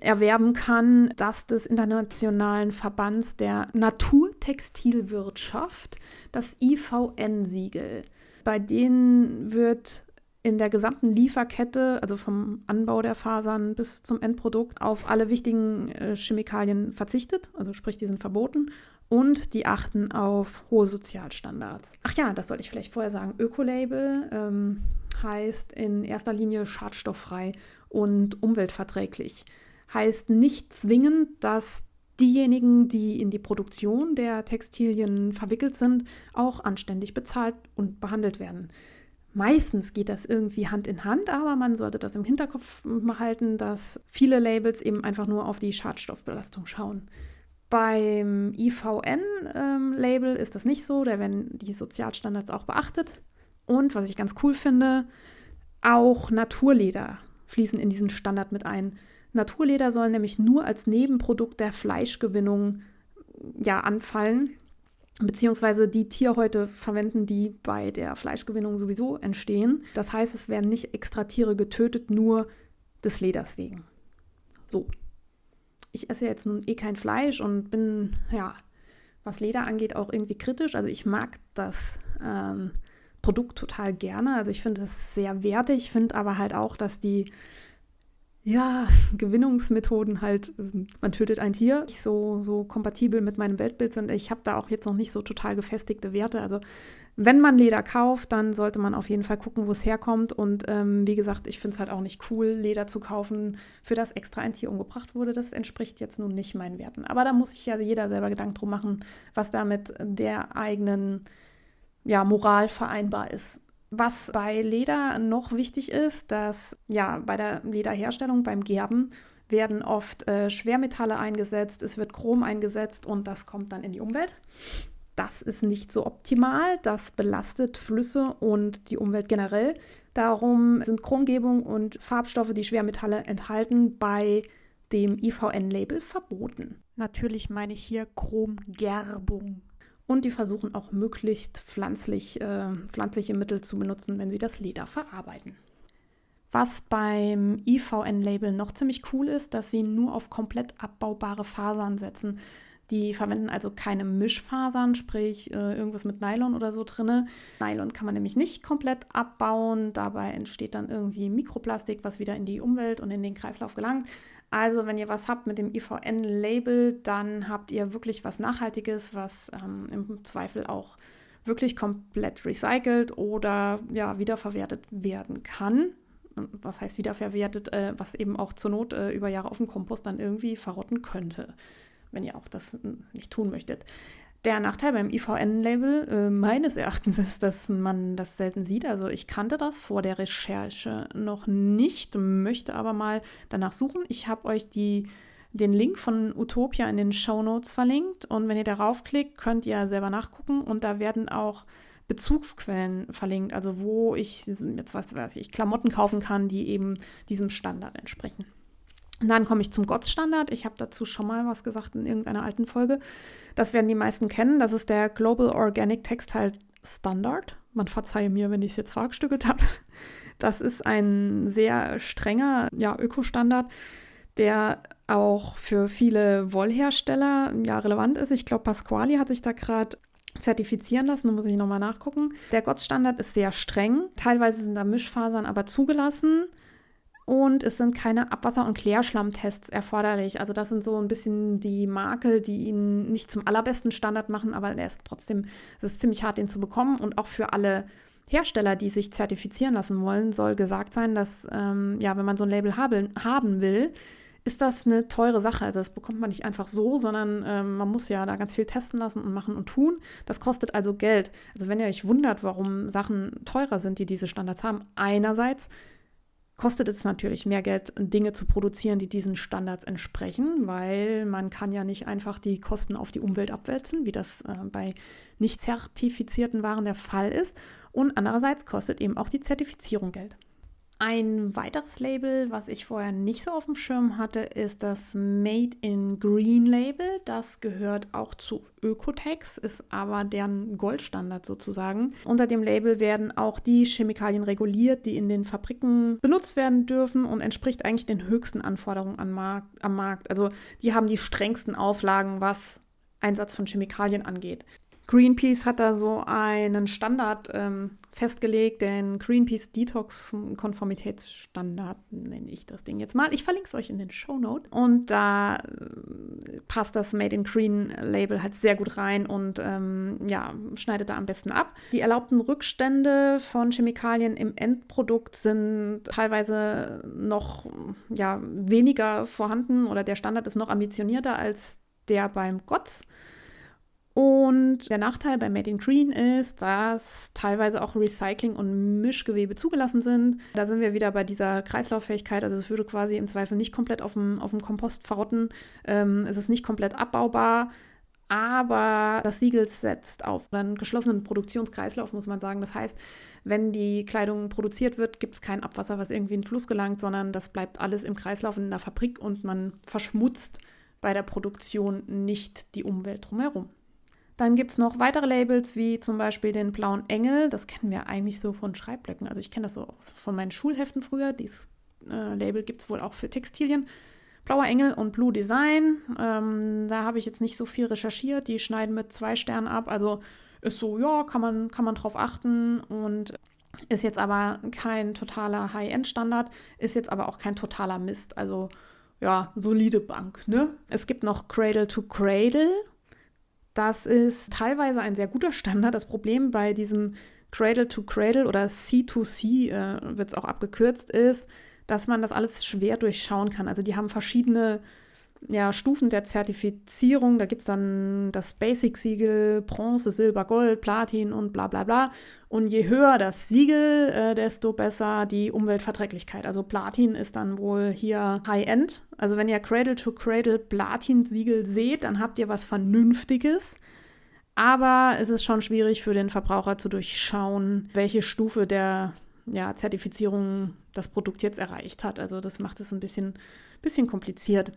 erwerben kann, das des Internationalen Verbands der Naturtextilwirtschaft, das IVN-Siegel. Bei denen wird in der gesamten Lieferkette, also vom Anbau der Fasern bis zum Endprodukt, auf alle wichtigen äh, Chemikalien verzichtet, also sprich, die sind verboten. Und die achten auf hohe Sozialstandards. Ach ja, das sollte ich vielleicht vorher sagen. Ökolabel ähm, heißt in erster Linie schadstofffrei und umweltverträglich. Heißt nicht zwingend, dass diejenigen, die in die Produktion der Textilien verwickelt sind, auch anständig bezahlt und behandelt werden. Meistens geht das irgendwie Hand in Hand, aber man sollte das im Hinterkopf halten, dass viele Labels eben einfach nur auf die Schadstoffbelastung schauen. Beim IVN-Label ähm, ist das nicht so, da werden die Sozialstandards auch beachtet. Und was ich ganz cool finde, auch Naturleder fließen in diesen Standard mit ein. Naturleder sollen nämlich nur als Nebenprodukt der Fleischgewinnung ja, anfallen beziehungsweise die Tierhäute verwenden, die bei der Fleischgewinnung sowieso entstehen. Das heißt, es werden nicht extra Tiere getötet, nur des Leders wegen. So. Ich esse jetzt nun eh kein Fleisch und bin, ja, was Leder angeht, auch irgendwie kritisch. Also ich mag das ähm, Produkt total gerne. Also ich finde es sehr wertig, finde aber halt auch, dass die ja, Gewinnungsmethoden halt, ähm, man tötet ein Tier, nicht so, so kompatibel mit meinem Weltbild sind. Ich habe da auch jetzt noch nicht so total gefestigte Werte. Also Wenn man Leder kauft, dann sollte man auf jeden Fall gucken, wo es herkommt. Und ähm, wie gesagt, ich finde es halt auch nicht cool, Leder zu kaufen, für das extra ein Tier umgebracht wurde. Das entspricht jetzt nun nicht meinen Werten. Aber da muss sich ja jeder selber Gedanken drum machen, was da mit der eigenen ja, Moral vereinbar ist. Was bei Leder noch wichtig ist, dass ja bei der Lederherstellung, beim Gerben, werden oft äh, Schwermetalle eingesetzt, es wird Chrom eingesetzt und das kommt dann in die Umwelt. Das ist nicht so optimal. Das belastet Flüsse und die Umwelt generell. Darum sind Chromgebung und Farbstoffe, die Schwermetalle enthalten, bei dem IVN-Label verboten. Natürlich meine ich hier Chromgerbung. Und die versuchen auch möglichst pflanzlich, äh, pflanzliche Mittel zu benutzen, wenn sie das Leder verarbeiten. Was beim IVN-Label noch ziemlich cool ist, dass sie nur auf komplett abbaubare Fasern setzen. Die verwenden also keine Mischfasern, sprich äh, irgendwas mit Nylon oder so drinne. Nylon kann man nämlich nicht komplett abbauen. Dabei entsteht dann irgendwie Mikroplastik, was wieder in die Umwelt und in den Kreislauf gelangt. Also wenn ihr was habt mit dem IVN-Label, dann habt ihr wirklich was Nachhaltiges, was ähm, im Zweifel auch wirklich komplett recycelt oder ja, wiederverwertet werden kann. Was heißt wiederverwertet, äh, was eben auch zur Not äh, über Jahre auf dem Kompost dann irgendwie verrotten könnte wenn ihr auch das nicht tun möchtet. Der Nachteil beim IVN-Label äh, meines Erachtens ist, dass man das selten sieht. Also ich kannte das vor der Recherche noch nicht, möchte aber mal danach suchen. Ich habe euch die, den Link von Utopia in den Show Notes verlinkt und wenn ihr darauf klickt, könnt ihr selber nachgucken und da werden auch Bezugsquellen verlinkt, also wo ich jetzt was weiß ich, Klamotten kaufen kann, die eben diesem Standard entsprechen. Und dann komme ich zum GOTS-Standard. Ich habe dazu schon mal was gesagt in irgendeiner alten Folge. Das werden die meisten kennen. Das ist der Global Organic Textile Standard. Man verzeihe mir, wenn ich es jetzt verhackstückelt habe. Das ist ein sehr strenger ja, Ökostandard, der auch für viele Wollhersteller ja, relevant ist. Ich glaube, Pasquali hat sich da gerade zertifizieren lassen, da muss ich nochmal nachgucken. Der GOTS-Standard ist sehr streng. Teilweise sind da Mischfasern aber zugelassen und es sind keine Abwasser- und Klärschlammtests erforderlich. Also das sind so ein bisschen die Makel, die ihn nicht zum allerbesten Standard machen, aber er ist trotzdem, es ist ziemlich hart, den zu bekommen. Und auch für alle Hersteller, die sich zertifizieren lassen wollen, soll gesagt sein, dass, ähm, ja, wenn man so ein Label haben, haben will, ist das eine teure Sache. Also das bekommt man nicht einfach so, sondern ähm, man muss ja da ganz viel testen lassen und machen und tun. Das kostet also Geld. Also wenn ihr euch wundert, warum Sachen teurer sind, die diese Standards haben, einerseits kostet es natürlich mehr Geld, Dinge zu produzieren, die diesen Standards entsprechen, weil man kann ja nicht einfach die Kosten auf die Umwelt abwälzen, wie das äh, bei nicht zertifizierten Waren der Fall ist. Und andererseits kostet eben auch die Zertifizierung Geld. Ein weiteres Label, was ich vorher nicht so auf dem Schirm hatte, ist das Made in Green Label. Das gehört auch zu Ökotex, ist aber deren Goldstandard sozusagen. Unter dem Label werden auch die Chemikalien reguliert, die in den Fabriken benutzt werden dürfen und entspricht eigentlich den höchsten Anforderungen am Markt. Also die haben die strengsten Auflagen, was Einsatz von Chemikalien angeht. Greenpeace hat da so einen Standard ähm, festgelegt, den Greenpeace Detox Konformitätsstandard nenne ich das Ding jetzt mal. Ich verlinke es euch in den Show Notes. Und da äh, passt das Made in Green Label halt sehr gut rein und ähm, ja, schneidet da am besten ab. Die erlaubten Rückstände von Chemikalien im Endprodukt sind teilweise noch ja, weniger vorhanden oder der Standard ist noch ambitionierter als der beim GOTS. Und der Nachteil bei Made in Green ist, dass teilweise auch Recycling und Mischgewebe zugelassen sind. Da sind wir wieder bei dieser Kreislauffähigkeit. Also es würde quasi im Zweifel nicht komplett auf dem, auf dem Kompost verrotten. Ähm, es ist nicht komplett abbaubar. Aber das Siegel setzt auf einen geschlossenen Produktionskreislauf, muss man sagen. Das heißt, wenn die Kleidung produziert wird, gibt es kein Abwasser, was irgendwie in den Fluss gelangt, sondern das bleibt alles im Kreislauf in der Fabrik und man verschmutzt bei der Produktion nicht die Umwelt drumherum. Dann gibt es noch weitere Labels, wie zum Beispiel den Blauen Engel. Das kennen wir eigentlich so von Schreibblöcken. Also ich kenne das so von meinen Schulheften früher. Dieses äh, Label gibt es wohl auch für Textilien. Blauer Engel und Blue Design. Ähm, da habe ich jetzt nicht so viel recherchiert. Die schneiden mit zwei Sternen ab. Also ist so, ja, kann man, kann man drauf achten. Und ist jetzt aber kein totaler High-End-Standard. Ist jetzt aber auch kein totaler Mist. Also ja, solide Bank. Ne? Es gibt noch Cradle to Cradle Das ist teilweise ein sehr guter Standard. Das Problem bei diesem Cradle to Cradle oder C2C äh, wird es auch abgekürzt, ist, dass man das alles schwer durchschauen kann. Also die haben verschiedene ja, Stufen der Zertifizierung. Da gibt es dann das Basic-Siegel, Bronze, Silber, Gold, Platin und bla bla bla. Und je höher das Siegel, äh, desto besser die Umweltverträglichkeit. Also Platin ist dann wohl hier High-End. Also wenn ihr Cradle-to-Cradle Platin-Siegel seht, dann habt ihr was Vernünftiges. Aber es ist schon schwierig für den Verbraucher zu durchschauen, welche Stufe der ja, Zertifizierung das Produkt jetzt erreicht hat. Also das macht es ein bisschen, bisschen kompliziert.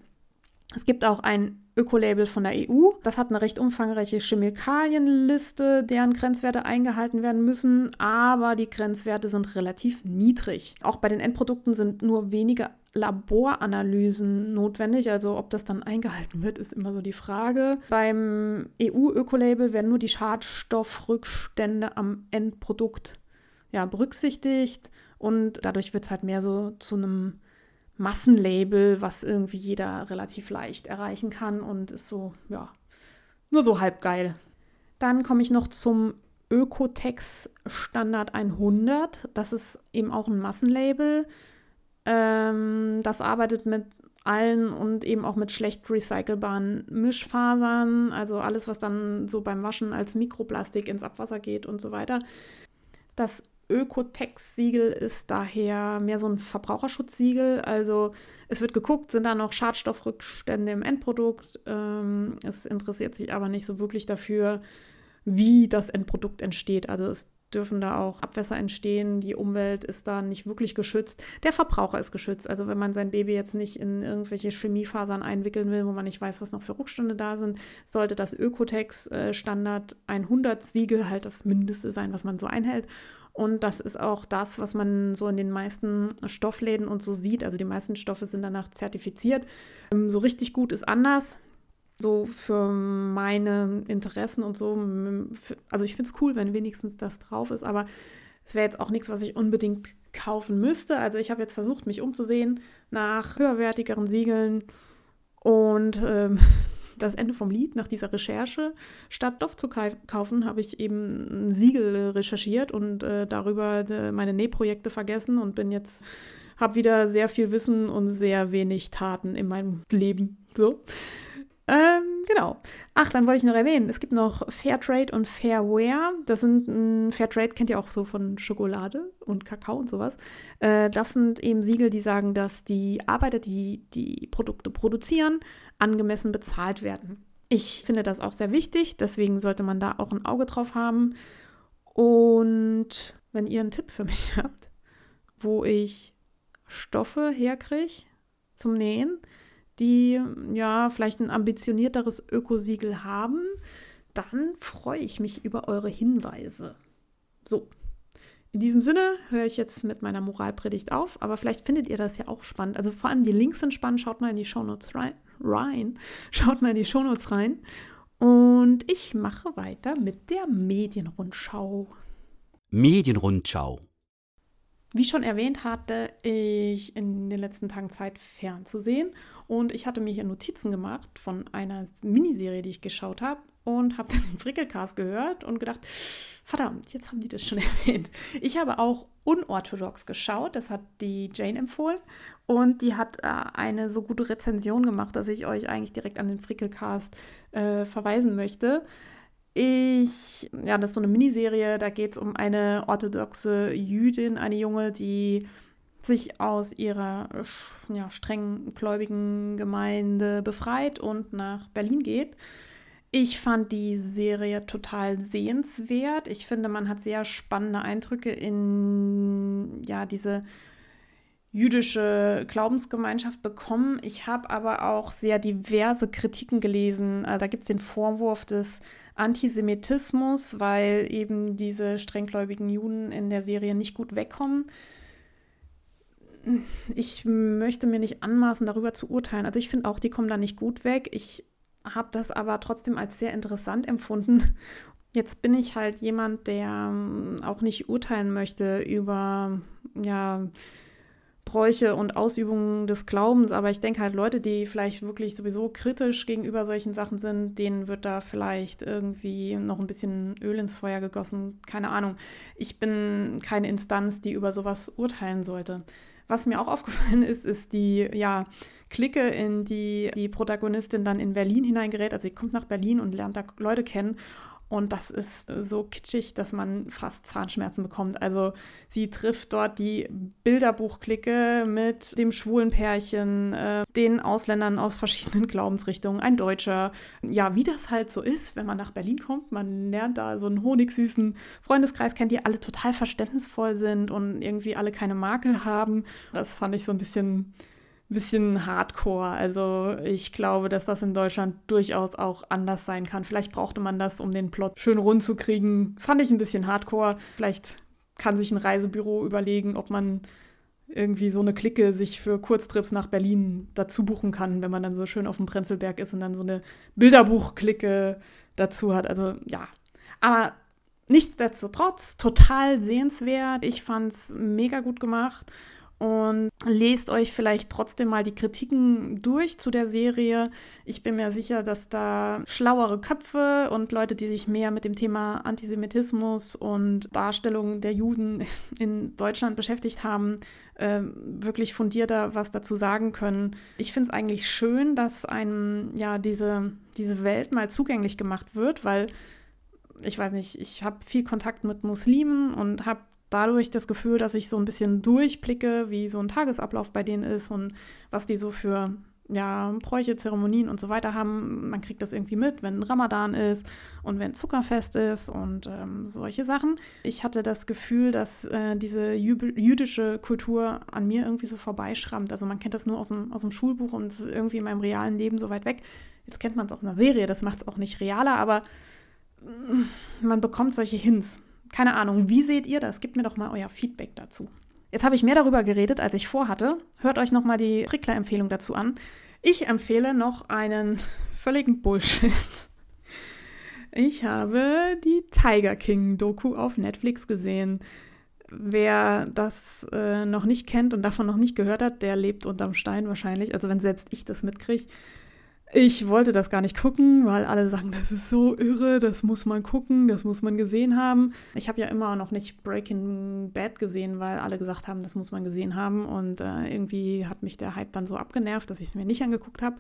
Es gibt auch ein Ökolabel von der EU. Das hat eine recht umfangreiche Chemikalienliste, deren Grenzwerte eingehalten werden müssen, aber die Grenzwerte sind relativ niedrig. Auch bei den Endprodukten sind nur wenige Laboranalysen notwendig. Also ob das dann eingehalten wird, ist immer so die Frage. Beim EU-Ökolabel werden nur die Schadstoffrückstände am Endprodukt ja, berücksichtigt und dadurch wird es halt mehr so zu einem Massenlabel, was irgendwie jeder relativ leicht erreichen kann und ist so, ja, nur so halb geil. Dann komme ich noch zum Ökotex Standard 100. Das ist eben auch ein Massenlabel. Ähm, das arbeitet mit allen und eben auch mit schlecht recycelbaren Mischfasern, also alles, was dann so beim Waschen als Mikroplastik ins Abwasser geht und so weiter. Das Ökotex-Siegel ist daher mehr so ein Verbraucherschutzsiegel. Also es wird geguckt, sind da noch Schadstoffrückstände im Endprodukt. Ähm, es interessiert sich aber nicht so wirklich dafür, wie das Endprodukt entsteht. Also es dürfen da auch Abwässer entstehen. Die Umwelt ist da nicht wirklich geschützt. Der Verbraucher ist geschützt. Also wenn man sein Baby jetzt nicht in irgendwelche Chemiefasern einwickeln will, wo man nicht weiß, was noch für Rückstände da sind, sollte das Ökotex äh, Standard 100 Siegel halt das Mindeste sein, was man so einhält. Und das ist auch das, was man so in den meisten Stoffläden und so sieht. Also die meisten Stoffe sind danach zertifiziert. Ähm, so richtig gut ist anders. So für meine Interessen und so. Also ich finde es cool, wenn wenigstens das drauf ist, aber es wäre jetzt auch nichts, was ich unbedingt kaufen müsste. Also ich habe jetzt versucht, mich umzusehen nach höherwertigeren Siegeln und ähm, das Ende vom Lied nach dieser Recherche. Statt Stoff zu kaufen, habe ich eben ein Siegel recherchiert und äh, darüber äh, meine Nähprojekte vergessen und bin jetzt, habe wieder sehr viel Wissen und sehr wenig Taten in meinem Leben. So. Ähm, genau. Ach, dann wollte ich noch erwähnen, es gibt noch Fairtrade und Fairware. Das sind, äh, Fairtrade kennt ihr auch so von Schokolade und Kakao und sowas. Äh, das sind eben Siegel, die sagen, dass die Arbeiter, die die Produkte produzieren, angemessen bezahlt werden. Ich finde das auch sehr wichtig, deswegen sollte man da auch ein Auge drauf haben. Und wenn ihr einen Tipp für mich habt, wo ich Stoffe herkriege zum Nähen, die ja vielleicht ein ambitionierteres Ökosiegel haben, dann freue ich mich über eure Hinweise. So, in diesem Sinne höre ich jetzt mit meiner Moralpredigt auf, aber vielleicht findet ihr das ja auch spannend. Also vor allem die Links sind spannend, schaut mal in die Shownotes rein. Rein. Schaut mal in die Shownotes rein. Und ich mache weiter mit der Medienrundschau. Medienrundschau. Wie schon erwähnt, hatte ich in den letzten Tagen Zeit fernzusehen und ich hatte mir hier Notizen gemacht von einer Miniserie, die ich geschaut habe und habe dann den Frickelcast gehört und gedacht, verdammt, jetzt haben die das schon erwähnt. Ich habe auch unorthodox geschaut, das hat die Jane empfohlen und die hat äh, eine so gute Rezension gemacht, dass ich euch eigentlich direkt an den Frickelcast äh, verweisen möchte. Ich, ja, das ist so eine Miniserie, da geht es um eine orthodoxe Jüdin, eine Junge, die sich aus ihrer ja, streng gläubigen Gemeinde befreit und nach Berlin geht. Ich fand die Serie total sehenswert. Ich finde, man hat sehr spannende Eindrücke in ja, diese jüdische Glaubensgemeinschaft bekommen. Ich habe aber auch sehr diverse Kritiken gelesen. Also da gibt es den Vorwurf des Antisemitismus, weil eben diese strenggläubigen Juden in der Serie nicht gut wegkommen. Ich möchte mir nicht anmaßen, darüber zu urteilen. Also ich finde auch, die kommen da nicht gut weg. Ich habe das aber trotzdem als sehr interessant empfunden. Jetzt bin ich halt jemand, der ähm, auch nicht urteilen möchte über ja, Bräuche und Ausübungen des Glaubens, aber ich denke halt, Leute, die vielleicht wirklich sowieso kritisch gegenüber solchen Sachen sind, denen wird da vielleicht irgendwie noch ein bisschen Öl ins Feuer gegossen. Keine Ahnung. Ich bin keine Instanz, die über sowas urteilen sollte. Was mir auch aufgefallen ist, ist die, ja, Clique, in die die Protagonistin dann in Berlin hineingerät. Also sie kommt nach Berlin und lernt da Leute kennen. Und das ist so kitschig, dass man fast Zahnschmerzen bekommt. Also sie trifft dort die Bilderbuchklicke mit dem schwulen Pärchen, äh, den Ausländern aus verschiedenen Glaubensrichtungen, ein Deutscher. Ja, wie das halt so ist, wenn man nach Berlin kommt. Man lernt da so einen honigsüßen Freundeskreis kennt, die alle total verständnisvoll sind und irgendwie alle keine Makel haben. Das fand ich so ein bisschen bisschen hardcore. Also ich glaube, dass das in Deutschland durchaus auch anders sein kann. Vielleicht brauchte man das, um den Plot schön rund zu kriegen. Fand ich ein bisschen hardcore. Vielleicht kann sich ein Reisebüro überlegen, ob man irgendwie so eine Clique sich für Kurztrips nach Berlin dazu buchen kann, wenn man dann so schön auf dem Prenzlberg ist und dann so eine Bilderbuch-Clique dazu hat. Also ja. Aber nichtsdestotrotz total sehenswert. Ich fand es mega gut gemacht und lest euch vielleicht trotzdem mal die Kritiken durch zu der Serie. Ich bin mir sicher, dass da schlauere Köpfe und Leute, die sich mehr mit dem Thema Antisemitismus und Darstellung der Juden in Deutschland beschäftigt haben, äh, wirklich fundierter was dazu sagen können. Ich finde es eigentlich schön, dass einem ja diese, diese Welt mal zugänglich gemacht wird, weil ich weiß nicht, ich habe viel Kontakt mit Muslimen und habe dadurch das Gefühl, dass ich so ein bisschen durchblicke, wie so ein Tagesablauf bei denen ist und was die so für ja, Bräuche, Zeremonien und so weiter haben. Man kriegt das irgendwie mit, wenn Ramadan ist und wenn Zuckerfest ist und ähm, solche Sachen. Ich hatte das Gefühl, dass äh, diese jüdische Kultur an mir irgendwie so vorbeischrammt. Also man kennt das nur aus dem, aus dem Schulbuch und es ist irgendwie in meinem realen Leben so weit weg. Jetzt kennt man es auch in der Serie, das macht es auch nicht realer, aber mm, man bekommt solche Hints keine Ahnung, wie seht ihr das? Gebt mir doch mal euer Feedback dazu. Jetzt habe ich mehr darüber geredet, als ich vorhatte. Hört euch noch mal die Prickler-Empfehlung dazu an. Ich empfehle noch einen völligen Bullshit. Ich habe die Tiger King-Doku auf Netflix gesehen. Wer das äh, noch nicht kennt und davon noch nicht gehört hat, der lebt unterm Stein wahrscheinlich. Also wenn selbst ich das mitkriege. Ich wollte das gar nicht gucken, weil alle sagen, das ist so irre, das muss man gucken, das muss man gesehen haben. Ich habe ja immer noch nicht Breaking Bad gesehen, weil alle gesagt haben, das muss man gesehen haben. Und äh, irgendwie hat mich der Hype dann so abgenervt, dass ich es mir nicht angeguckt habe.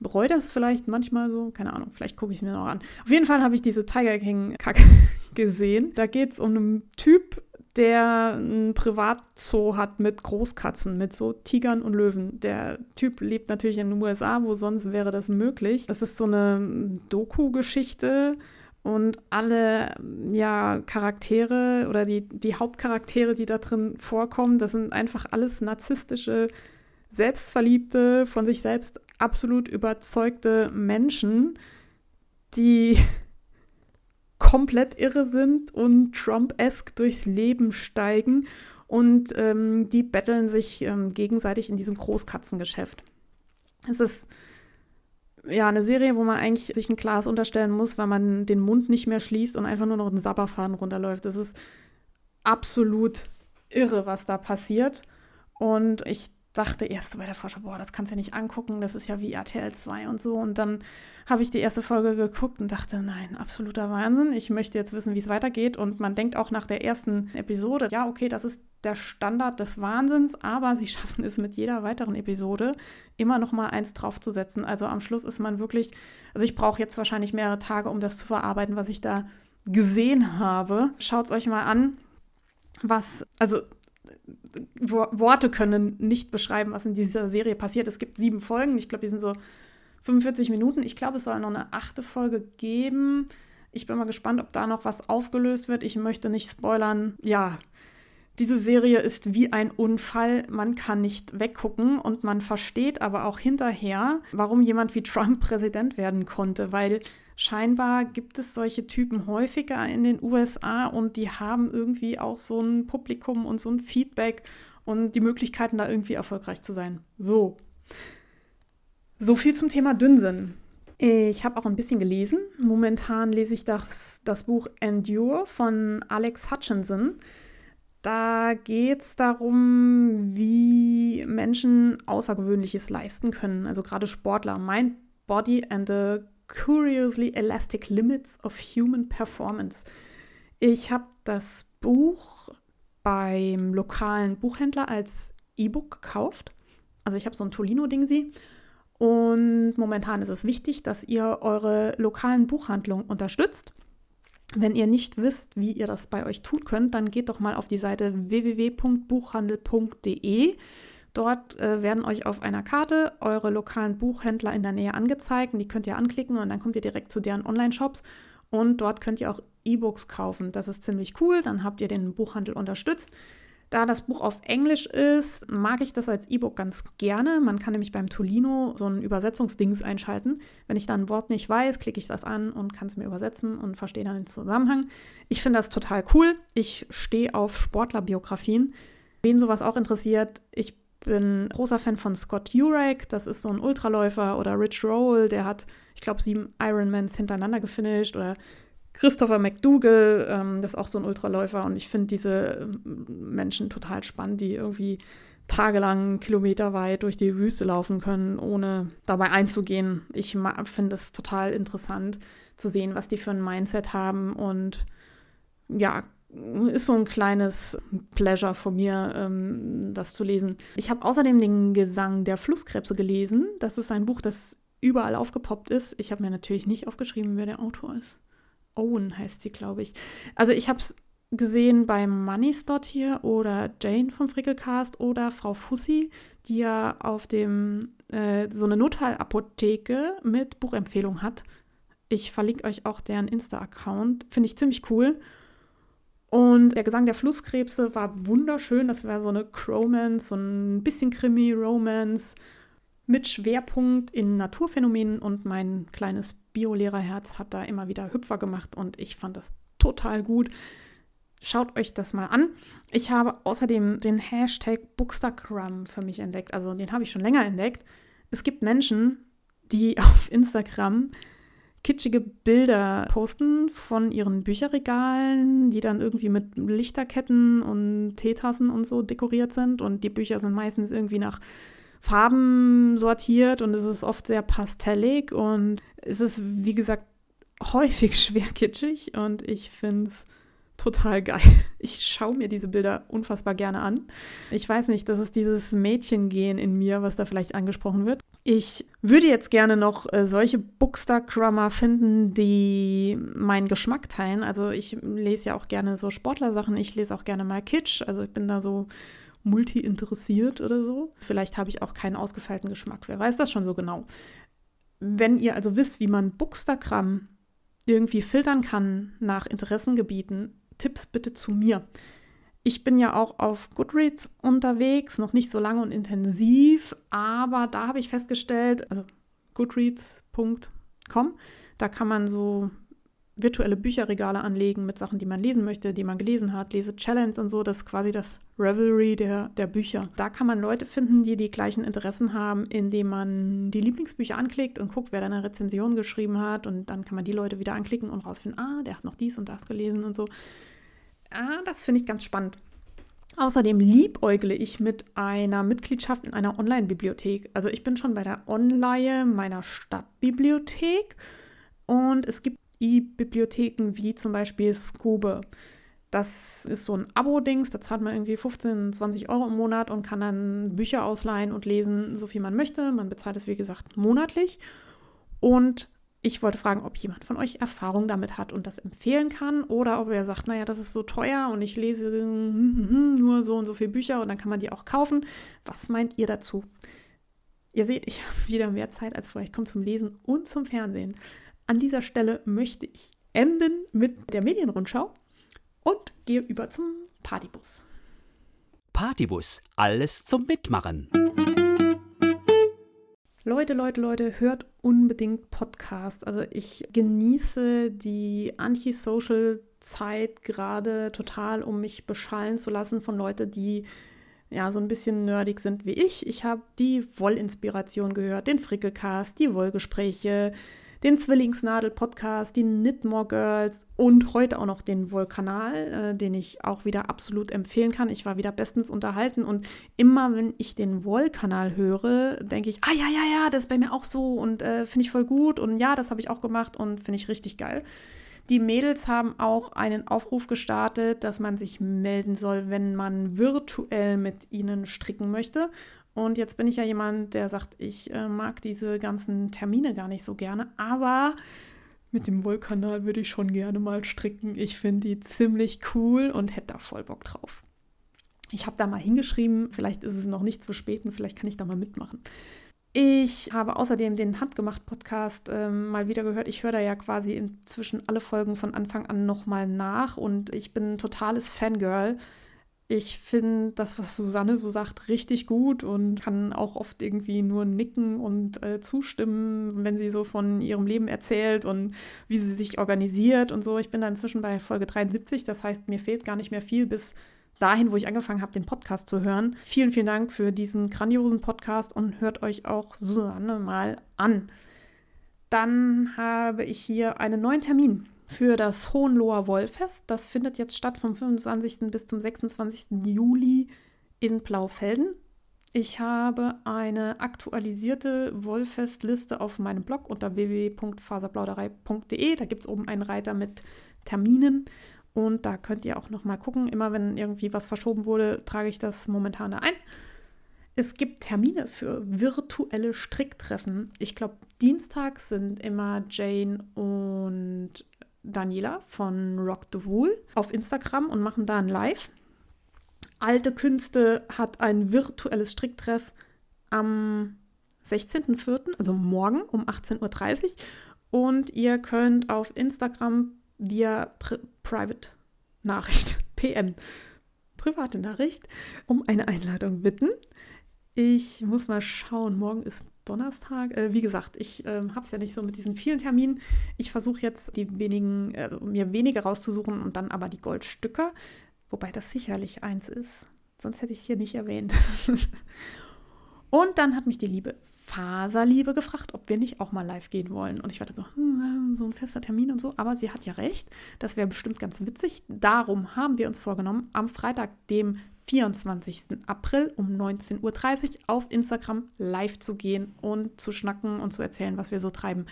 Bereue das vielleicht manchmal so, keine Ahnung, vielleicht gucke ich es mir noch an. Auf jeden Fall habe ich diese Tiger King-Kacke gesehen. Da geht es um einen Typ, der ein Privatzoo hat mit Großkatzen, mit so Tigern und Löwen. Der Typ lebt natürlich in den USA, wo sonst wäre das möglich. Das ist so eine Doku-Geschichte und alle ja, Charaktere oder die, die Hauptcharaktere, die da drin vorkommen, das sind einfach alles narzisstische, selbstverliebte, von sich selbst absolut überzeugte Menschen, die komplett irre sind und Trump-esque durchs Leben steigen und ähm, die betteln sich ähm, gegenseitig in diesem Großkatzengeschäft. Es ist ja eine Serie, wo man eigentlich sich ein Glas unterstellen muss, weil man den Mund nicht mehr schließt und einfach nur noch einen Sabberfaden runterläuft. Das ist absolut irre, was da passiert. Und ich dachte erst so bei der Vorschau, boah, das kannst du ja nicht angucken, das ist ja wie RTL 2 und so. Und dann habe ich die erste Folge geguckt und dachte, nein, absoluter Wahnsinn. Ich möchte jetzt wissen, wie es weitergeht. Und man denkt auch nach der ersten Episode, ja, okay, das ist der Standard des Wahnsinns, aber sie schaffen es mit jeder weiteren Episode immer noch mal eins draufzusetzen. Also am Schluss ist man wirklich, also ich brauche jetzt wahrscheinlich mehrere Tage, um das zu verarbeiten, was ich da gesehen habe. Schaut es euch mal an, was, also Worte können nicht beschreiben, was in dieser Serie passiert. Es gibt sieben Folgen. Ich glaube, die sind so 45 Minuten. Ich glaube, es soll noch eine achte Folge geben. Ich bin mal gespannt, ob da noch was aufgelöst wird. Ich möchte nicht spoilern. Ja, diese Serie ist wie ein Unfall. Man kann nicht weggucken und man versteht aber auch hinterher, warum jemand wie Trump Präsident werden konnte, weil scheinbar gibt es solche Typen häufiger in den USA und die haben irgendwie auch so ein Publikum und so ein Feedback und die Möglichkeiten, da irgendwie erfolgreich zu sein. So. So viel zum Thema Dünnsinn. Ich habe auch ein bisschen gelesen. Momentan lese ich das, das Buch Endure von Alex Hutchinson. Da geht es darum, wie Menschen Außergewöhnliches leisten können. Also gerade Sportler. Mind, Body and the Curiously Elastic Limits of Human Performance. Ich habe das Buch beim lokalen Buchhändler als E-Book gekauft. Also ich habe so ein Tolino-Ding sie. Und momentan ist es wichtig, dass ihr eure lokalen Buchhandlungen unterstützt. Wenn ihr nicht wisst, wie ihr das bei euch tun könnt, dann geht doch mal auf die Seite www.buchhandel.de. Dort äh, werden euch auf einer Karte eure lokalen Buchhändler in der Nähe angezeigt. Und die könnt ihr anklicken und dann kommt ihr direkt zu deren Online-Shops. Und dort könnt ihr auch E-Books kaufen. Das ist ziemlich cool. Dann habt ihr den Buchhandel unterstützt. Da das Buch auf Englisch ist, mag ich das als E-Book ganz gerne. Man kann nämlich beim Tolino so ein Übersetzungsdings einschalten. Wenn ich da ein Wort nicht weiß, klicke ich das an und kann es mir übersetzen und verstehe dann den Zusammenhang. Ich finde das total cool. Ich stehe auf Sportlerbiografien. Wen sowas auch interessiert, ich bin großer Fan von Scott Jurek. Das ist so ein Ultraläufer oder Rich Roll, der hat, ich glaube, sieben Ironmans hintereinander gefinisht oder Christopher McDougall, ähm, das ist auch so ein Ultraläufer und ich finde diese ähm, Menschen total spannend, die irgendwie tagelang kilometerweit durch die Wüste laufen können, ohne dabei einzugehen. Ich finde es total interessant zu sehen, was die für ein Mindset haben und ja, ist so ein kleines Pleasure von mir, ähm, das zu lesen. Ich habe außerdem den Gesang der Flusskrebse gelesen. Das ist ein Buch, das überall aufgepoppt ist. Ich habe mir natürlich nicht aufgeschrieben, wer der Autor ist. Owen heißt sie, glaube ich. Also ich habe es gesehen beim Moneys dort hier oder Jane vom Frickelcast oder Frau Fussi, die ja auf dem äh, so eine Notfallapotheke mit Buchempfehlung hat. Ich verlinke euch auch deren Insta-Account. Finde ich ziemlich cool. Und der Gesang der Flusskrebse war wunderschön. Das war so eine Cromance, so ein bisschen Krimi-Romance mit Schwerpunkt in Naturphänomenen und mein kleines Biolehrerherz hat da immer wieder Hüpfer gemacht und ich fand das total gut. Schaut euch das mal an. Ich habe außerdem den Hashtag Bookstagram für mich entdeckt. Also den habe ich schon länger entdeckt. Es gibt Menschen, die auf Instagram kitschige Bilder posten von ihren Bücherregalen, die dann irgendwie mit Lichterketten und Teetassen und so dekoriert sind. Und die Bücher sind meistens irgendwie nach Farben sortiert und es ist oft sehr pastellig und es ist, wie gesagt, häufig schwer kitschig und ich finde es total geil. Ich schaue mir diese Bilder unfassbar gerne an. Ich weiß nicht, das ist dieses Mädchengehen in mir, was da vielleicht angesprochen wird. Ich würde jetzt gerne noch äh, solche Bookstagram finden, die meinen Geschmack teilen. Also ich lese ja auch gerne so Sportlersachen, ich lese auch gerne mal Kitsch. Also ich bin da so multi interessiert oder so. Vielleicht habe ich auch keinen ausgefeilten Geschmack. Wer weiß das schon so genau. Wenn ihr also wisst, wie man Bookstagram irgendwie filtern kann nach Interessengebieten, Tipps bitte zu mir. Ich bin ja auch auf Goodreads unterwegs, noch nicht so lange und intensiv, aber da habe ich festgestellt, also goodreads.com, da kann man so virtuelle Bücherregale anlegen mit Sachen, die man lesen möchte, die man gelesen hat, Lese-Challenge und so. Das ist quasi das Revelry der, der Bücher. Da kann man Leute finden, die die gleichen Interessen haben, indem man die Lieblingsbücher anklickt und guckt, wer da eine Rezension geschrieben hat. Und dann kann man die Leute wieder anklicken und rausfinden, ah, der hat noch dies und das gelesen und so. Ah, das finde ich ganz spannend. Außerdem liebäugle ich mit einer Mitgliedschaft in einer Online-Bibliothek. Also ich bin schon bei der Online meiner Stadtbibliothek und es gibt E-Bibliotheken wie zum Beispiel Scoobe. Das ist so ein Abo-Dings, da zahlt man irgendwie 15, 20 Euro im Monat und kann dann Bücher ausleihen und lesen, so viel man möchte. Man bezahlt es, wie gesagt, monatlich. Und ich wollte fragen, ob jemand von euch Erfahrung damit hat und das empfehlen kann oder ob er sagt, naja, das ist so teuer und ich lese nur so und so viele Bücher und dann kann man die auch kaufen. Was meint ihr dazu? Ihr seht, ich habe wieder mehr Zeit als vorher. Ich komme zum Lesen und zum Fernsehen. An dieser Stelle möchte ich enden mit der Medienrundschau und gehe über zum Partybus. Partybus, alles zum Mitmachen. Leute, Leute, Leute, hört unbedingt Podcast. Also ich genieße die Anti-Social-Zeit gerade total, um mich beschallen zu lassen von Leuten, die ja so ein bisschen nerdig sind wie ich. Ich habe die Wollinspiration gehört, den Frickelcast, die Wollgespräche, den Zwillingsnadel-Podcast, die Knitmore Girls und heute auch noch den Wollkanal, äh, den ich auch wieder absolut empfehlen kann. Ich war wieder bestens unterhalten und immer, wenn ich den Wollkanal höre, denke ich, ah ja, ja, ja, das ist bei mir auch so und äh, finde ich voll gut und ja, das habe ich auch gemacht und finde ich richtig geil. Die Mädels haben auch einen Aufruf gestartet, dass man sich melden soll, wenn man virtuell mit ihnen stricken möchte. Und jetzt bin ich ja jemand, der sagt, ich äh, mag diese ganzen Termine gar nicht so gerne, aber mit dem Wollkanal würde ich schon gerne mal stricken. Ich finde die ziemlich cool und hätte da voll Bock drauf. Ich habe da mal hingeschrieben, vielleicht ist es noch nicht zu spät und vielleicht kann ich da mal mitmachen. Ich habe außerdem den Handgemacht-Podcast ähm, mal wieder gehört. Ich höre da ja quasi inzwischen alle Folgen von Anfang an nochmal nach und ich bin ein totales Fangirl. Ich finde das, was Susanne so sagt, richtig gut und kann auch oft irgendwie nur nicken und äh, zustimmen, wenn sie so von ihrem Leben erzählt und wie sie sich organisiert und so. Ich bin da inzwischen bei Folge 73, das heißt, mir fehlt gar nicht mehr viel bis dahin, wo ich angefangen habe, den Podcast zu hören. Vielen, vielen Dank für diesen grandiosen Podcast und hört euch auch Susanne mal an. Dann habe ich hier einen neuen Termin für das Hohenloher Wollfest. Das findet jetzt statt vom 25. bis zum 26. Juli in Blaufelden. Ich habe eine aktualisierte Wollfestliste auf meinem Blog unter www.faserplauderei.de. Da gibt es oben einen Reiter mit Terminen und da könnt ihr auch noch mal gucken. Immer wenn irgendwie was verschoben wurde, trage ich das momentan ein. Es gibt Termine für virtuelle Stricktreffen. Ich glaube, dienstags sind immer Jane und Daniela von Rock the Wool auf Instagram und machen da ein Live. Alte Künste hat ein virtuelles Stricktreff am 16.04., also morgen um 18.30 Uhr. Und ihr könnt auf Instagram via Pri Private Nachricht, PM, private Nachricht, um eine Einladung bitten. Ich muss mal schauen, morgen ist Donnerstag. Äh, wie gesagt, ich äh, habe es ja nicht so mit diesen vielen Terminen. Ich versuche jetzt die wenigen, also mir wenige rauszusuchen und dann aber die Goldstücke, wobei das sicherlich eins ist. Sonst hätte ich es hier nicht erwähnt. und dann hat mich die liebe Faserliebe gefragt, ob wir nicht auch mal live gehen wollen. Und ich war dann so, hm, so ein fester Termin und so. Aber sie hat ja recht. Das wäre bestimmt ganz witzig. Darum haben wir uns vorgenommen, am Freitag, dem 24. April um 19.30 Uhr auf Instagram live zu gehen und zu schnacken und zu erzählen, was wir so treiben.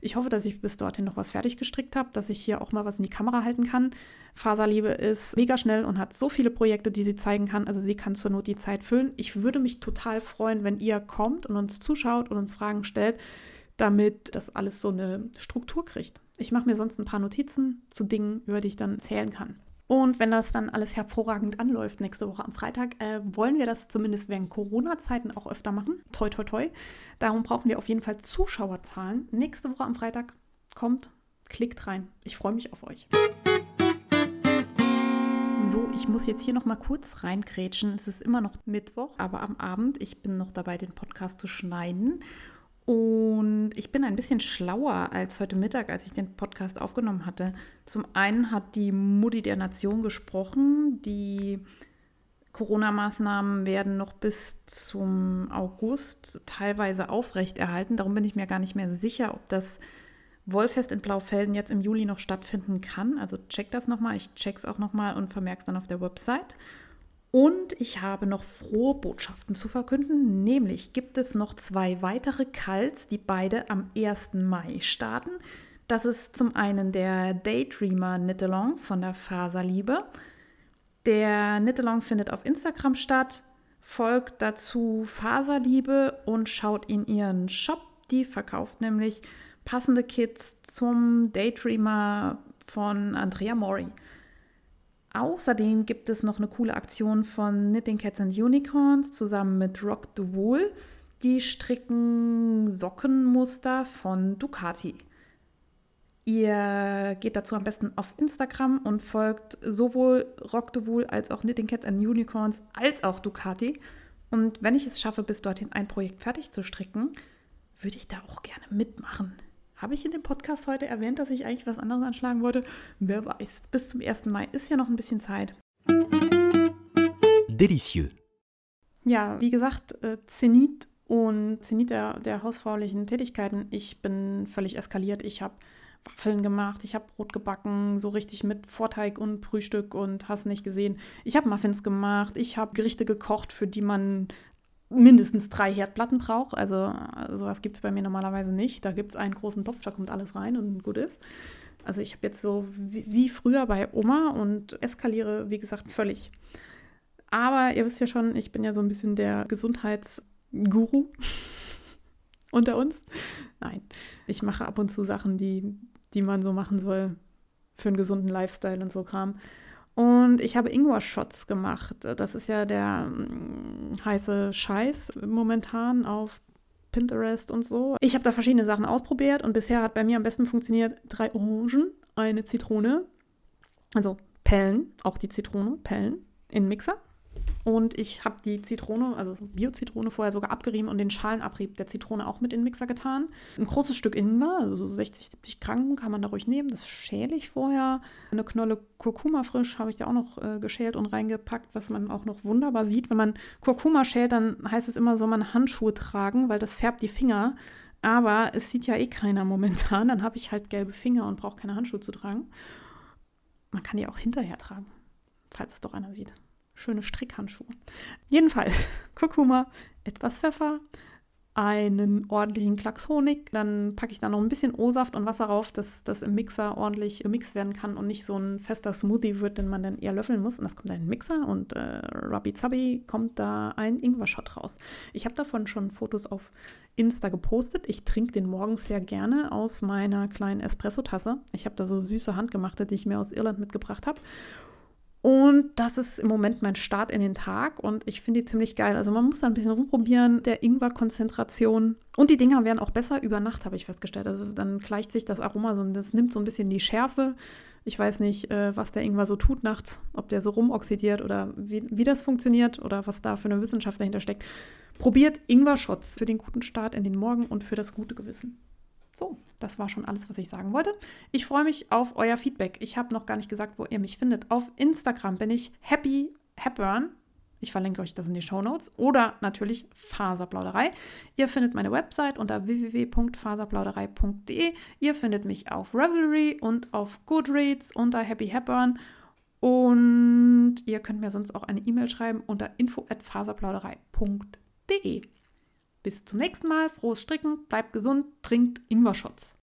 Ich hoffe, dass ich bis dorthin noch was fertig gestrickt habe, dass ich hier auch mal was in die Kamera halten kann. Faserliebe ist mega schnell und hat so viele Projekte, die sie zeigen kann. Also sie kann zur Not die Zeit füllen. Ich würde mich total freuen, wenn ihr kommt und uns zuschaut und uns Fragen stellt, damit das alles so eine Struktur kriegt. Ich mache mir sonst ein paar Notizen zu Dingen, über die ich dann zählen kann. Und wenn das dann alles hervorragend anläuft nächste Woche am Freitag, äh, wollen wir das zumindest während Corona-Zeiten auch öfter machen. Toi, toi, toi. Darum brauchen wir auf jeden Fall Zuschauerzahlen. Nächste Woche am Freitag kommt, klickt rein. Ich freue mich auf euch. So, ich muss jetzt hier noch mal kurz reinkrätschen. Es ist immer noch Mittwoch, aber am Abend, ich bin noch dabei, den Podcast zu schneiden. Und ich bin ein bisschen schlauer als heute Mittag, als ich den Podcast aufgenommen hatte. Zum einen hat die Mutti der Nation gesprochen. Die Corona-Maßnahmen werden noch bis zum August teilweise aufrechterhalten. Darum bin ich mir gar nicht mehr sicher, ob das Wollfest in Blaufelden jetzt im Juli noch stattfinden kann. Also check das nochmal. Ich check's auch nochmal und vermerke es dann auf der Website. Und ich habe noch frohe Botschaften zu verkünden, nämlich gibt es noch zwei weitere Calls, die beide am 1. Mai starten. Das ist zum einen der Daydreamer Knit-Along von der Faserliebe. Der Knit-Along findet auf Instagram statt. Folgt dazu Faserliebe und schaut in ihren Shop. Die verkauft nämlich passende Kits zum Daydreamer von Andrea Mori. Außerdem gibt es noch eine coole Aktion von Knitting Cats and Unicorns zusammen mit Rock the Wool. Die stricken Sockenmuster von Ducati. Ihr geht dazu am besten auf Instagram und folgt sowohl Rock the Wool als auch Knitting Cats and Unicorns als auch Ducati. Und wenn ich es schaffe, bis dorthin ein Projekt fertig zu stricken, würde ich da auch gerne mitmachen. Habe ich in dem Podcast heute erwähnt, dass ich eigentlich was anderes anschlagen wollte? Wer weiß. Bis zum 1. Mai ist ja noch ein bisschen Zeit. Delicieux. Ja, wie gesagt, äh, Zenit Und Zenit der, der hausfraulichen Tätigkeiten, ich bin völlig eskaliert. Ich habe Waffeln gemacht, ich habe Brot gebacken, so richtig mit Vorteig und Frühstück und hast nicht gesehen. Ich habe Muffins gemacht, ich habe Gerichte gekocht, für die man mindestens drei Herdplatten braucht. Also sowas gibt es bei mir normalerweise nicht. Da gibt es einen großen Topf, da kommt alles rein und gut ist. Also ich habe jetzt so wie, wie früher bei Oma und eskaliere, wie gesagt, völlig. Aber ihr wisst ja schon, ich bin ja so ein bisschen der Gesundheitsguru unter uns. Nein, ich mache ab und zu Sachen, die, die man so machen soll für einen gesunden Lifestyle und so Kram. Und ich habe Ingwer-Shots gemacht. Das ist ja der mm, heiße Scheiß momentan auf Pinterest und so. Ich habe da verschiedene Sachen ausprobiert und bisher hat bei mir am besten funktioniert drei Orangen, eine Zitrone, also Pellen, auch die Zitrone, Pellen in Mixer und ich habe die Zitrone, also Bio-Zitrone, vorher sogar abgerieben und den Schalenabrieb der Zitrone auch mit in den Mixer getan. Ein großes Stück Ingwer, also so 60, 70 Gramm kann man da ruhig nehmen. Das schäle ich vorher. Eine Knolle Kurkuma frisch habe ich da auch noch äh, geschält und reingepackt, was man auch noch wunderbar sieht. Wenn man Kurkuma schält, dann heißt es immer, soll man Handschuhe tragen, weil das färbt die Finger. Aber es sieht ja eh keiner momentan. Dann habe ich halt gelbe Finger und brauche keine Handschuhe zu tragen. Man kann die auch hinterher tragen, falls es doch einer sieht schöne Strickhandschuhe. Jedenfalls Kurkuma, etwas Pfeffer, einen ordentlichen Klacks Honig. Dann packe ich da noch ein bisschen O-Saft und Wasser rauf, dass das im Mixer ordentlich gemixt werden kann und nicht so ein fester Smoothie wird, den man dann eher löffeln muss. Und das kommt dann in den Mixer und äh, Rubby Zubby kommt da ein Ingwer-Shot raus. Ich habe davon schon Fotos auf Insta gepostet. Ich trinke den morgens sehr gerne aus meiner kleinen Espresso-Tasse. Ich habe da so süße handgemachte, die ich mir aus Irland mitgebracht habe. Und das ist im Moment mein Start in den Tag und ich finde die ziemlich geil. Also man muss da ein bisschen rumprobieren, der Ingwer-Konzentration. Und die Dinger werden auch besser über Nacht, habe ich festgestellt. Also dann gleicht sich das Aroma so, das nimmt so ein bisschen die Schärfe. Ich weiß nicht, äh, was der Ingwer so tut nachts, ob der so rumoxidiert oder wie, wie das funktioniert oder was da für eine Wissenschaft dahinter steckt. Probiert Ingwer-Shots für den guten Start in den Morgen und für das gute Gewissen. So, das war schon alles, was ich sagen wollte. Ich freue mich auf euer Feedback. Ich habe noch gar nicht gesagt, wo ihr mich findet. Auf Instagram bin ich Happy Hepburn. Ich verlinke euch das in die Show Notes. Oder natürlich Faserplauderei. Ihr findet meine Website unter www.faserplauderei.de. Ihr findet mich auf Revelry und auf Goodreads unter Happy Hepburn. Und ihr könnt mir sonst auch eine E-Mail schreiben unter info.faserplauderei.de. Bis zum nächsten Mal, frohes Stricken, bleibt gesund, trinkt Ingwer-Shots.